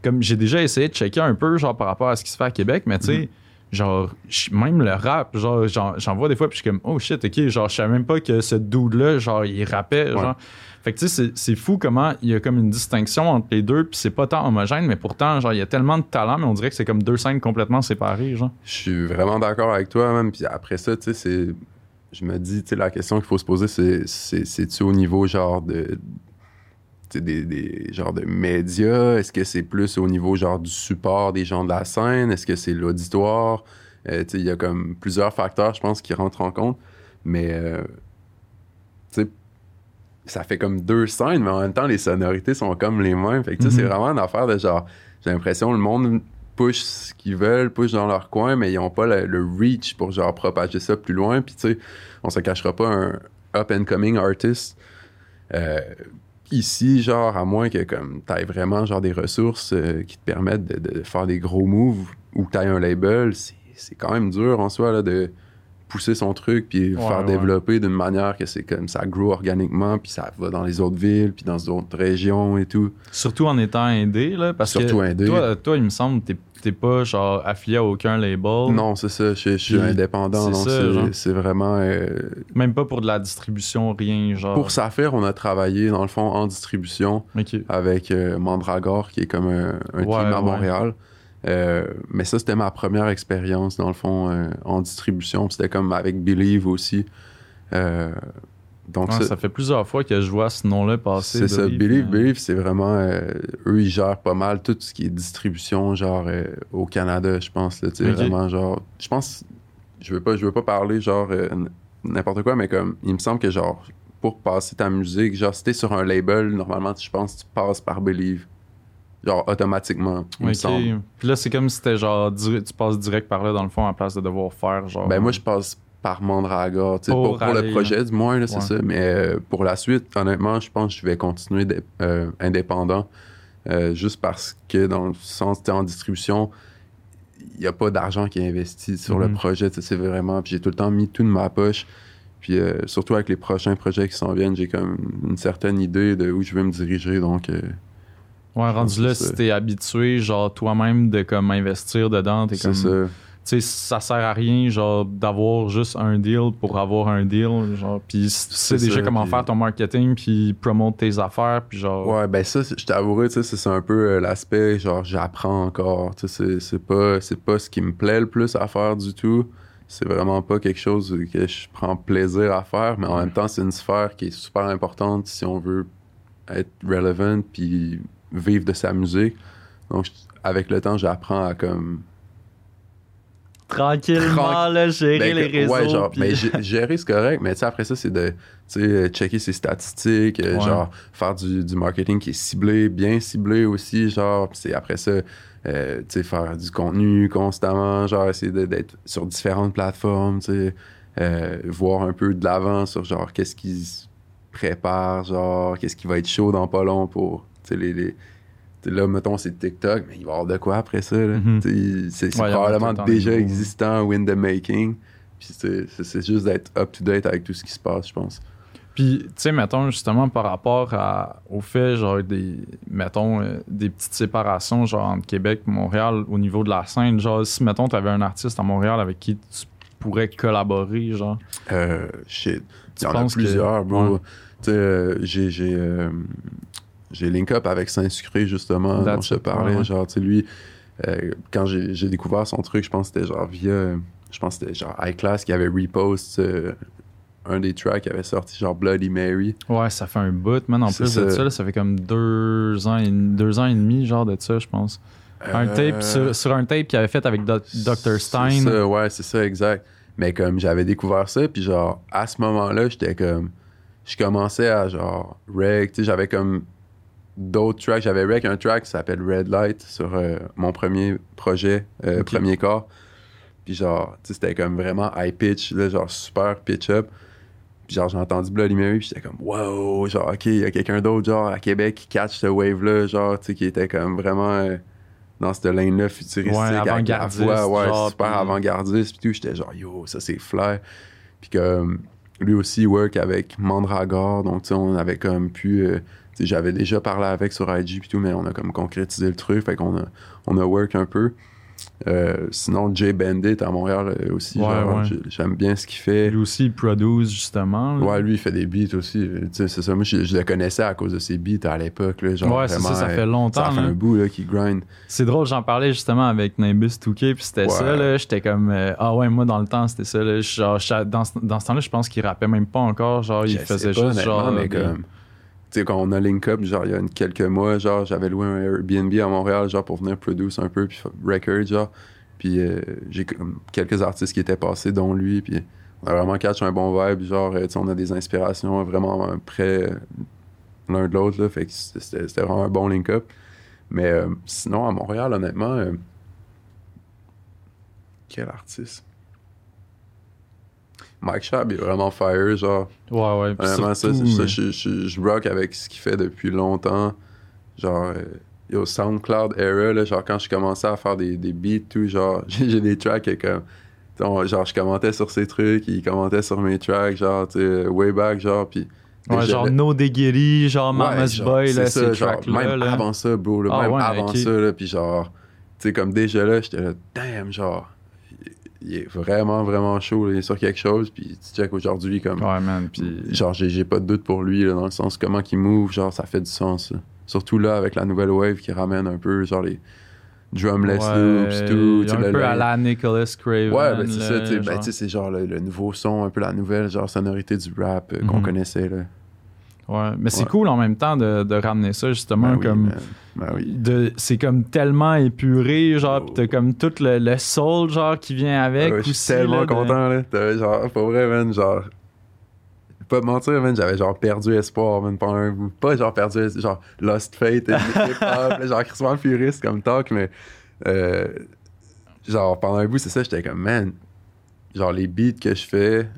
Comme j'ai déjà essayé de checker un peu, genre, par rapport à ce qui se fait à Québec, mais tu sais, Mhm. Genre, même le rap, genre, j'en, j'en vois des fois, puis je suis comme, oh shit, ok, genre, je savais même pas que ce dude-là, genre, il rappait, genre. Fait que tu sais, c'est, c'est fou comment il y a comme une distinction entre les deux, puis c'est pas tant homogène, mais pourtant, genre, il y a tellement de talent, mais on dirait que c'est comme deux scènes complètement séparées, genre. Je suis vraiment d'accord avec toi, même. Puis après ça, tu sais, c'est. Je me dis, tu sais, la question qu'il faut se poser, c'est c'est- c'est-tu au niveau, genre, de. Des, des genres de médias? Est-ce que c'est plus au niveau genre du support des gens de la scène? Est-ce que c'est l'auditoire? Euh, il y a comme plusieurs facteurs, je pense, qui rentrent en compte. Mais euh, ça fait comme deux scènes, mais en même temps, les sonorités sont comme les mêmes. Fait que Mhm. c'est vraiment une affaire de genre. J'ai l'impression le monde push ce qu'ils veulent, push dans leur coin, mais ils ont pas le, le reach pour genre propager ça plus loin. Puis tu sais, on se cachera pas un up and coming artist euh, ici, genre à moins que comme t'aies vraiment genre des ressources euh, qui te permettent de, de faire des gros moves ou que t'aies un label, c'est quand même dur en soi là, de pousser son truc puis Ouais, faire ouais. développer d'une manière que c'est comme ça grow organiquement puis ça va dans les autres villes puis dans d'autres régions et tout. Surtout en étant indé, là, parce Surtout que indé. Toi, toi, il me semble, t'es, t'es pas, genre, affilié à aucun label. Non, c'est ça, je, je suis Puis, indépendant c'est vraiment euh, Même pas pour de la distribution, rien, genre. pour Saphir, on a travaillé dans le fond en distribution avec euh, Mandragore, qui est comme un, un Ouais, team à. Montréal. Euh, mais ça, c'était ma première expérience, dans le fond, euh, en distribution. C'était comme avec Believe aussi. Donc, ça, fait plusieurs fois que je vois ce nom-là passer. c'est ça. Believe, Believe, c'est vraiment... euh, eux, ils gèrent pas mal tout ce qui est distribution, genre, euh, au Canada, je pense. Là, tu sais, Ok. Vraiment, genre... Je pense... Je veux pas, je veux pas parler, genre, euh, n'importe quoi, mais comme... Il me semble que, genre, pour passer ta musique, genre, si t'es sur un label, normalement, je pense que tu passes par Believe. Genre, automatiquement, il me Ok. semble. Puis là, c'est comme si c'était genre, tu passes direct par là, dans le fond, à place de devoir faire, genre. Ben moi, je passe par sais, Pour pour, pour aller, le projet du moins, c'est Ouais. ça. Mais euh, pour la suite, honnêtement, je pense que je vais continuer euh, indépendant. euh, juste parce que dans le sens, tu en distribution, il n'y a pas d'argent qui est investi sur le Mhm. projet. C'est vraiment. Puis j'ai tout le temps mis tout de ma poche. Puis surtout avec les prochains projets qui s'en viennent, j'ai comme une certaine idée de où je veux me diriger. Donc, Ouais, rendu là, si t'es habitué, genre, toi-même, de comme investir dedans, t'es c'est comme. ça. Tu sais, ça sert à rien, genre, d'avoir juste un deal pour avoir un deal, genre. Puis si tu sais déjà ça, comment faire ton marketing, puis promote tes affaires, puis genre. Ouais, ben ça, je t'avouerai, tu sais, c'est- un peu euh, l'aspect, genre, j'apprends encore, tu sais, c'est- pas, c'est pas ce qui me plaît le plus à faire du tout. C'est vraiment pas quelque chose que je prends plaisir à faire, mais en même temps, c'est une sphère qui est super importante si on veut être relevant puis vivre de sa musique. Donc, avec le temps, j'apprends à comme Tranquillement, Tranqu- là, gérer Ben, les réseaux. Ouais, genre, puis- mais gé- gérer, c'est correct, mais après ça, c'est de, euh, checker ses statistiques, euh, Ouais. genre, faire du, du marketing qui est ciblé, bien ciblé aussi, genre, c'est après ça, euh, faire du contenu constamment, genre, essayer d'être sur différentes plateformes, euh, voir un peu de l'avant sur, genre, qu'est-ce qui se prépare, genre, qu'est-ce qui va être chaud dans pas long pour, les... là, mettons, c'est TikTok, mais il va y avoir de quoi après ça? Mhm. C'est Ouais, probablement déjà existant, win the making. Puis c'est- juste d'être up-to-date avec tout ce qui se passe, je pense. Puis, tu sais, mettons, justement, par rapport à, au fait, genre, des, mettons, euh, des petites séparations, genre, entre Québec et Montréal au niveau de la scène, genre, si, mettons, tu avais un artiste à Montréal avec qui tu pourrais collaborer, genre, Euh, shit. Tu Il y en a penses que- plusieurs, bro. ouais. Tu sais, euh, j'ai... J'ai link up avec Saint-Sucré, justement, dont je te parlais. ouais. Genre, tu sais, lui, euh, quand j'ai découvert son truc, je pense que c'était genre via... Je pense que c'était genre iClass qui avait repost euh, un des tracks qui avait sorti, genre Bloody Mary. ouais, ça fait un bout, man, en plus de ça. ça, là, ça fait comme deux ans, et, deux ans et demi, genre, de ça, je pense. Un Euh, tape, sur, sur un tape qu'il avait fait avec Doc- Dr. Stein. Ça, ouais, c'est ça, exact. Mais comme j'avais découvert ça, puis genre, à ce moment-là, j'étais comme. Je commençais à genre, reg, tu sais, j'avais comme d'autres tracks. J'avais rec un track qui s'appelle Red Light sur euh, mon premier projet, euh, premier corps. Puis genre, tu sais, c'était comme vraiment high pitch, là, genre super pitch up. Puis genre, j'ai entendu Bloody Mary, puis j'étais comme, wow, genre, ok, il y a quelqu'un d'autre, genre, à Québec qui catch ce wave-là, genre, tu sais, qui était comme vraiment euh, dans cette lane-là futuristique. Ouais, avant-gardiste, ouais, genre, super puis- avant-gardiste, puis tout. J'étais genre, yo, ça c'est flair. Puis comme, lui aussi, work avec Mandragore, donc tu sais, on avait comme pu. Euh, j'avais déjà parlé avec sur IG, puis tout, mais on a comme concrétisé le truc, fait qu'on a, on a work un peu. Euh, sinon, Jay Bandit à Montréal euh, aussi, Ouais, ouais. j'aime bien ce qu'il fait. Lui aussi, il produce justement. là. Ouais, lui, il fait des beats aussi. Sais, c'est ça. Moi, je, je le connaissais à cause de ses beats à l'époque. Ouais, ça, ça euh, fait longtemps. Ça fait là. un bout là, qui grind. C'est drôle, j'en parlais justement avec Nimbus 2K, puis c'était Ouais. ça, là. J'étais comme, euh, ah ouais, moi dans le temps, c'était ça, là. Genre, dans, ce- dans ce temps-là, je pense qu'il rappait même pas encore. Genre, il Je faisait pas, juste genre. mais comme. Quand on a link up, genre, il y a quelques mois, genre, j'avais loué un Airbnb à Montréal, genre, pour venir produce un peu, puis record, genre. Puis euh, j'ai quelques artistes qui étaient passés, dont lui, puis on a vraiment catch un bon vibe, genre, euh, on a des inspirations vraiment euh, près l'un de l'autre, là, fait que c'était vraiment un bon link-up. Mais euh, sinon, à Montréal, honnêtement, quel artiste? Mike Schaab est vraiment fire, genre. Ouais, ouais. Honnêtement, ça, ça, euh, je, je, je rock avec ce qu'il fait depuis longtemps. Genre, euh, yo, SoundCloud era, là, genre, quand je commençais à faire des, des beats, tout, genre, j'ai des tracks que, comme, genre, je commentais sur ses trucs, il commentait sur mes tracks, genre, tu sais, way back, genre, puis. ouais, genre là- No Déguéri, genre Mama's Boy, là, c'est ça, ces genre, tracks-là. Même là. avant ça, bro, là, Ah même ouais, avant ça, là, puis genre, tu sais, comme déjà là, j'étais là, damn, genre, il- est vraiment, vraiment chaud, là, il est sur quelque chose, puis tu check aujourd'hui, comme, Ouais, man. Puis. Genre, j'ai pas de doute pour lui, là, dans le sens comment qu'il move, genre, ça fait du sens. là. Surtout là, avec la nouvelle wave qui ramène un peu, genre, les drumless ouais, loops, tout. Un le- peu le- à la Nicholas Craven. Ouais, ben c'est ça, ben, genre. tu sais, c'est genre le, le nouveau son, un peu la nouvelle, genre, sonorité du rap euh, qu'on Mhm. connaissait, là. Ouais, mais c'est Ouais. cool en même temps de, de ramener ça, justement, Ben oui, comme. Ben oui. de c'est comme tellement épuré genre Oh. pis t'as comme tout le, le soul genre qui vient avec Ouais, je suis tellement là, de- content, là. T'avais genre, pour vrai, man, genre. Pas mentir, man, j'avais genre perdu espoir, man, pendant un bout. Pas genre perdu, genre lost faith, et là, genre crissement puriste comme talk, mais. euh, genre, pendant un bout, c'est ça, j'étais comme, man, genre les beats que je fais,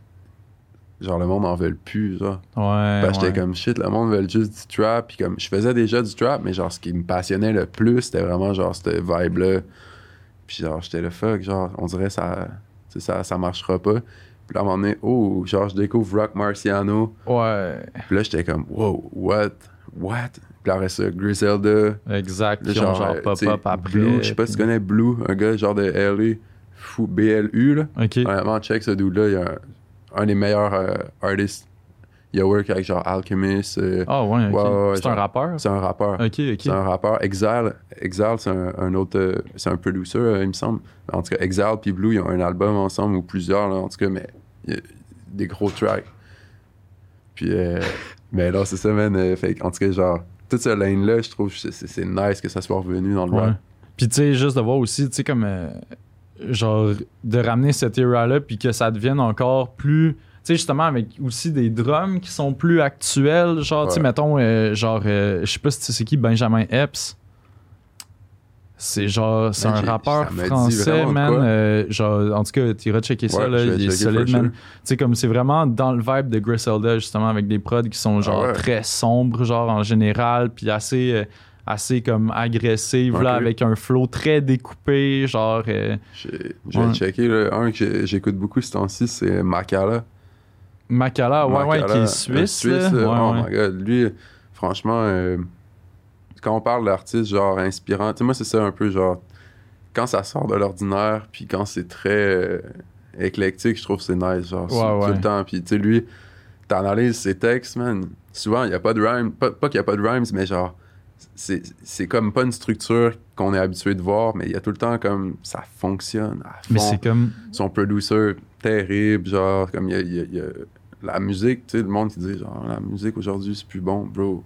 genre le monde en veut plus, genre. ouais, Parce que ouais. j'étais comme shit, le monde veut juste du trap. Puis comme je faisais déjà du trap, mais genre ce qui me passionnait le plus, c'était vraiment genre cette vibe-là. Puis genre j'étais le fuck, genre on dirait ça, ça, ça marchera pas. Puis là à un moment donné, oh, genre je découvre Rock Marciano. ouais Puis là j'étais comme wow, what, what? Puis là après ça, Griselda. exact Là, genre tu sais, pop-up après Blue, je sais pas si tu connais Blue, un gars genre de LA, fou, BLU là. ok Honnêtement, check ce dude-là, il y a un, un des meilleurs euh, artists. Il a work avec genre Alchemist. euh, ah ouais, c'est un rappeur? c'est un rappeur. ok ok C'est un rappeur. Exile, Exile c'est un, un autre. euh, c'est un producer, il me semble. En tout cas, Exile puis Blue, ils ont un album ensemble ou plusieurs, là, en tout cas, mais il y a des gros tracks. Puis, mais là, c'est ça, man. fait, en tout cas, genre, toute cette lane-là, je trouve que c'est, nice que ça soit revenu dans le Ouais. Puis tu sais, juste de voir aussi, tu sais, comme. Genre, de ramener cette era-là, puis que ça devienne encore plus. Tu sais, justement, avec aussi des drums qui sont plus actuels. Genre, tu sais, mettons, euh, genre, euh, je sais pas si tu sais c'est qui, Benjamin Epps. C'est genre, c'est un rappeur français, man. euh, genre, en tout cas, tu iras checker ça, là, il est solide, man. Tu sais, comme c'est vraiment dans le vibe de Griselda, justement, avec des prods qui sont genre Ah ouais. très sombres, genre en général, puis assez, assez comme là, Ok. avec un flow très découpé, genre. euh, J'ai, je vais Ouais. checker. là. Un que j'écoute beaucoup ce temps-ci, c'est Makala. Makala, ouais, ouais, qui est suisse. Ouais, oh ouais. my god. Lui, franchement, euh, quand on parle d'artiste genre inspirant, tu sais, moi, c'est ça un peu genre. Quand ça sort de l'ordinaire, puis quand c'est très euh, éclectique, je trouve que c'est nice, genre, tout le temps. Puis, tu sais, lui, t'analyses ses textes, man. Souvent, il n'y a pas de rhyme. Pas, pas qu'il n'y a pas de rhymes, mais genre, c'est c'est comme pas une structure qu'on est habitué de voir, mais il y a tout le temps comme ça fonctionne à Mais c'est comme. son producer terrible, genre, comme il y a, il y a- il y a la musique, tu sais, le monde qui dit, genre, la musique aujourd'hui, c'est plus bon, bro.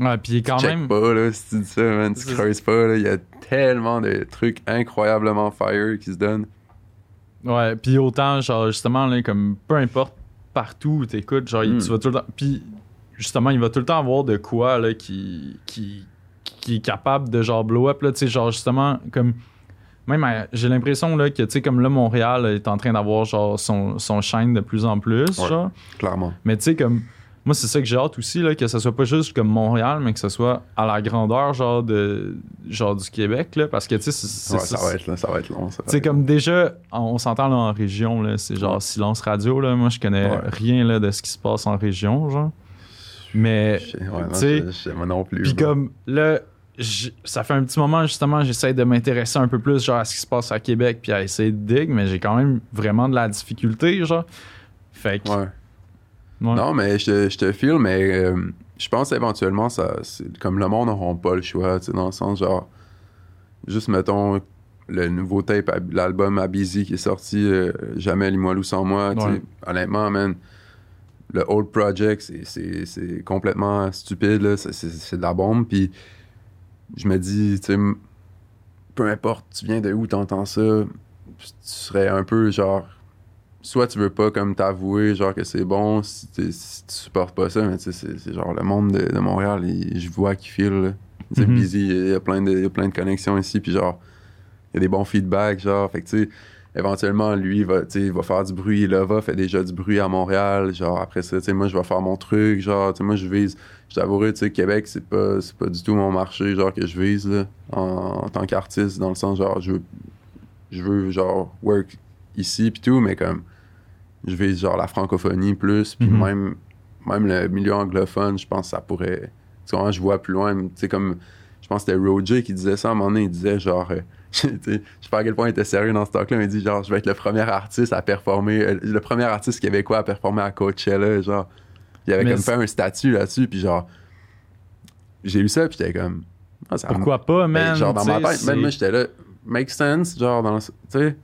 Ouais, puis quand Check même. pas, là, si tu dis ça, man, tu creuses pas, là, il y a tellement de trucs incroyablement fire qui se donnent. Ouais, puis autant, genre, justement, là, comme peu importe partout où t'écoutes, genre, Mm. tu vas tout le temps. Puis justement, il va tout le temps avoir de quoi là, qui, qui, qui est capable de genre blow up. Là, genre justement, comme. Même, euh, j'ai l'impression là, que, tu sais, comme là, Montréal est en train d'avoir genre son, son shine de plus en plus. Ouais. Genre. Clairement. Mais tu sais, comme. Moi, c'est ça que j'ai hâte aussi, là, que ce soit pas juste comme Montréal, mais que ce soit à la grandeur, genre, de, genre du Québec, là, parce que, tu sais, Ouais, ça, va être, là, ça va être long. ça comme déjà, on s'entend là en région, là, c'est genre silence radio, là. Moi, je connais Ouais. rien là, de ce qui se passe en région, genre. Mais, ouais, tu sais, moi non plus. puis comme là, ça fait un petit moment, justement, j'essaie de m'intéresser un peu plus, genre, à ce qui se passe à Québec, puis à essayer de dig, mais j'ai quand même vraiment de la difficulté, genre. Fait que. Ouais. ouais. Non, mais je te, je te file, mais euh, je pense éventuellement, ça, comme le monde n'auront pas le choix, tu sais, dans le sens genre, juste mettons le nouveau tape, l'album Busy qui est sorti, euh, Jamais Limoilou sans moi, tu sais, honnêtement, man, le Old Project, c'est- complètement stupide, là, c'est- de la bombe, puis je me dis, tu sais, m- peu importe, tu viens de où, t'entends ça, tu serais un peu genre soit tu veux pas comme t'avouer genre que c'est bon si, tu supportes pas ça mais tu sais c'est- genre le monde de, de Montréal il- je vois qu'il file c'est Mhm. busy il y a plein de il y a plein de connexions ici puis genre il y a des bons feedbacks genre. Fait que tu sais éventuellement lui il va il va faire du bruit Lova fait déjà du bruit à Montréal genre après ça tu sais moi je vais faire mon truc genre tu sais moi je vise je t'avouerai tu sais Québec c'est pas c'est pas du tout mon marché genre que je vise là en, en tant qu'artiste dans le sens genre je veux je veux genre work ici puis tout mais comme je vise genre la francophonie plus puis Mhm. même même le milieu anglophone je pense que ça pourrait tu vois je vois plus loin tu sais comme je pense que c'était Roger qui disait ça à un moment donné. Il disait genre euh, je sais pas à quel point il était sérieux dans ce talk là mais il dit genre je vais être le premier artiste à performer euh, le premier artiste québécois à performer à Coachella genre. Il avait Mais comme fait un statut là-dessus puis genre j'ai lu ça puis j'étais comme ah, ça Pourquoi pas, ben, man? genre dans ma tête même moi j'étais là make sense genre dans tu sais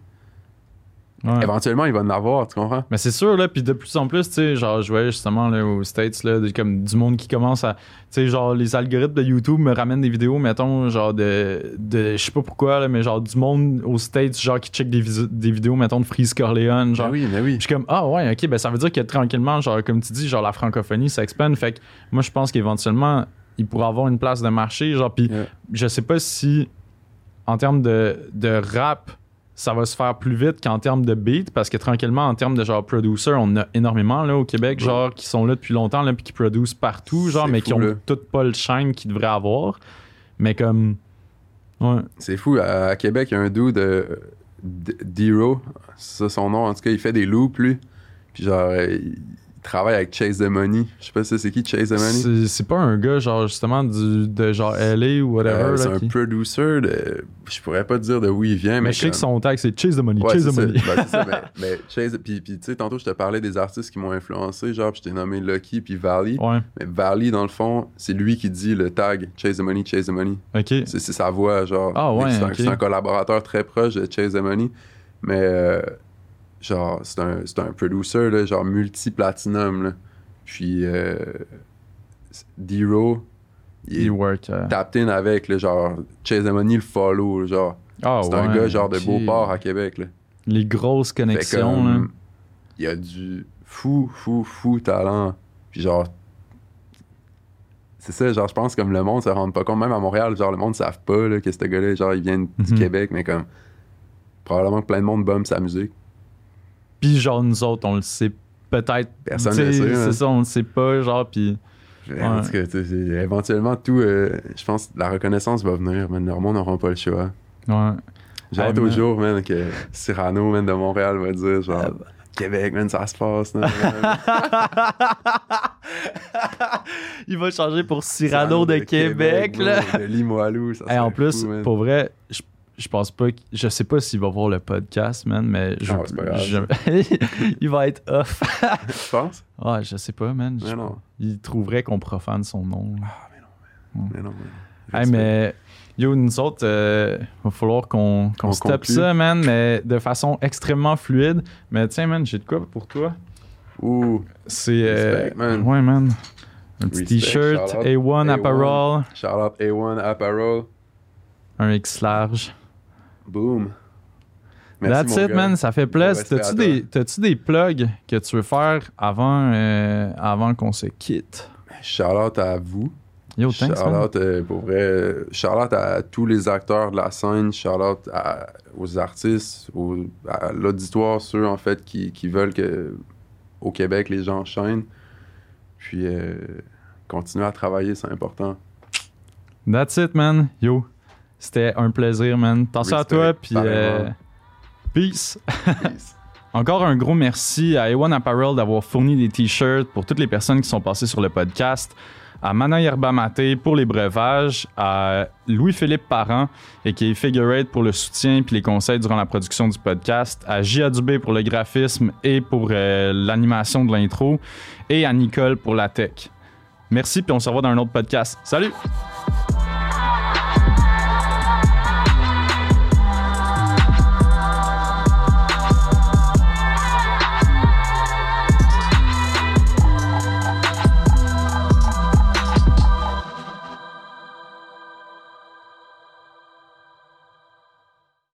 Ouais. éventuellement il va en avoir tu comprends? Mais c'est sûr, là, puis de plus en plus, tu sais, genre, je voyais justement là, aux States, là, de- comme du monde qui commence à. Tu sais, genre, les algorithmes de YouTube me ramènent des vidéos, mettons, genre, de. de je sais pas pourquoi, là, mais genre, du monde aux States, genre, qui check des, vidéos, mettons, de Freeze Corleone, genre. Ben oui mais oui Je suis comme, ah ouais, ok, ben ça veut dire que tranquillement, genre, comme tu dis, genre, la francophonie s'expande. Fait que moi, je pense qu'éventuellement, il pourrait avoir une place de marché, genre, puis Yeah. je sais pas si, en termes de, de rap, ça va se faire plus vite qu'en termes de beat, parce que tranquillement, en termes de genre producer, on a énormément là au Québec, Ouais. genre, qui sont là depuis longtemps, là, puis qui produisent partout, genre, mais fou, qui ont là. tout pas le shine qu'ils devraient avoir. Mais comme. Ouais. C'est fou. À, Québec, il y a un dude de Dero. C'est ça son nom. En tout cas, il fait des loops, lui. Puis genre, euh, il travaille avec Chase the Money. Je sais pas si c'est qui Chase the Money. C'est pas un gars, genre, justement, du, de genre LA ou whatever. Euh, là, c'est un qui- producer de. Je pourrais pas te dire de où il vient, mais. Mais je sais que son tag, c'est Chase the Money, Ouais, Chase the ça. Money. Ben, ça, mais, mais Chase. Puis, puis tu sais, tantôt, je te parlais des artistes qui m'ont influencé. Genre, je t'ai nommé Lucky puis Valley. Ouais, Mais Valley, dans le fond, c'est lui qui dit le tag Chase the Money, Chase the Money. ok. C'est sa voix, genre. Ah ouais, c'est un, ok. c'est un collaborateur très proche de Chase the Money. Mais, euh, genre, c'est un, c'est un producer, là, genre, multi-platinum, là. Puis, euh, D-Ro, il est work. euh, tapped in avec, là, genre, Chase Money le follow, genre. Ah c'est un gars, genre, de ok. Beauport à Québec, là. Les grosses connexions, comme, là. Il y a du fou, fou, fou talent. Puis genre, c'est ça, genre, je pense comme le monde se rend pas compte. Même à Montréal, genre, le monde ne savent pas là, que ce gars-là, genre, il vient du Mhm. Québec, mais comme, probablement que plein de monde bombe sa musique. Puis genre, nous autres, on le sait peut-être. Personne ne sait, hein. C'est ça, on le sait pas, genre, puis... En tout cas, éventuellement, tout, euh, je pense la reconnaissance va venir, mais le monde n'aura pas le choix. Ouais. J'ai hâte au man. jour, man, que Cyrano, man, de Montréal va dire, genre, Ah, bah. Québec, man, ça se passe. là. Il va changer pour Cyrano de, Québec, là. bro, De Limoilou, ça Hey, en plus, fou, man. pour vrai, je, je pense pas. Je sais pas s'il va voir le podcast, man, mais je, Ah, c'est pas grave, je- il va être off. Je pense. Ouais, je sais pas, man. Je- non. Il trouverait qu'on profane son nom. là. Mais non, mais non. Hey, mais yo, nous autres, euh, va falloir qu'on qu'on On step conclue. ça, man, mais de façon extrêmement fluide. Mais tiens, man, j'ai de quoi pour toi? Ouh, C'est. euh, man. Ouais, man. Un petit t-shirt, shout out. A1 A1. Apparel, Charlotte A1 Apparel. un X large. Boom. Merci, That's mon it, gars. man, ça fait plaisir. T'as-tu des, t'as-tu des plugs que tu veux faire avant, euh, avant qu'on se quitte? Shout-out à vous. Yo, thanks. Shout-out, euh, pour vrai, shout-out à tous les acteurs de la scène, shout-out à- aux artistes, à l'auditoire, ceux en fait qui, qui veulent que au Québec les gens chaînent. Puis euh, continuer à travailler, c'est important. That's it, man. Yo, c'était un plaisir, man. Attention à toi, puis euh, peace. Peace. Encore un gros merci à Ewan Apparel d'avoir fourni des t-shirts pour toutes les personnes qui sont passées sur le podcast, à Mana Yerba Maté pour les breuvages, à Louis-Philippe Parent et qui est Figure pour le soutien puis les conseils durant la production du podcast, à J.A. Dubé pour le graphisme et pour euh, l'animation de l'intro, et à Nicole pour la tech. Merci, puis on se revoit dans un autre podcast. Salut!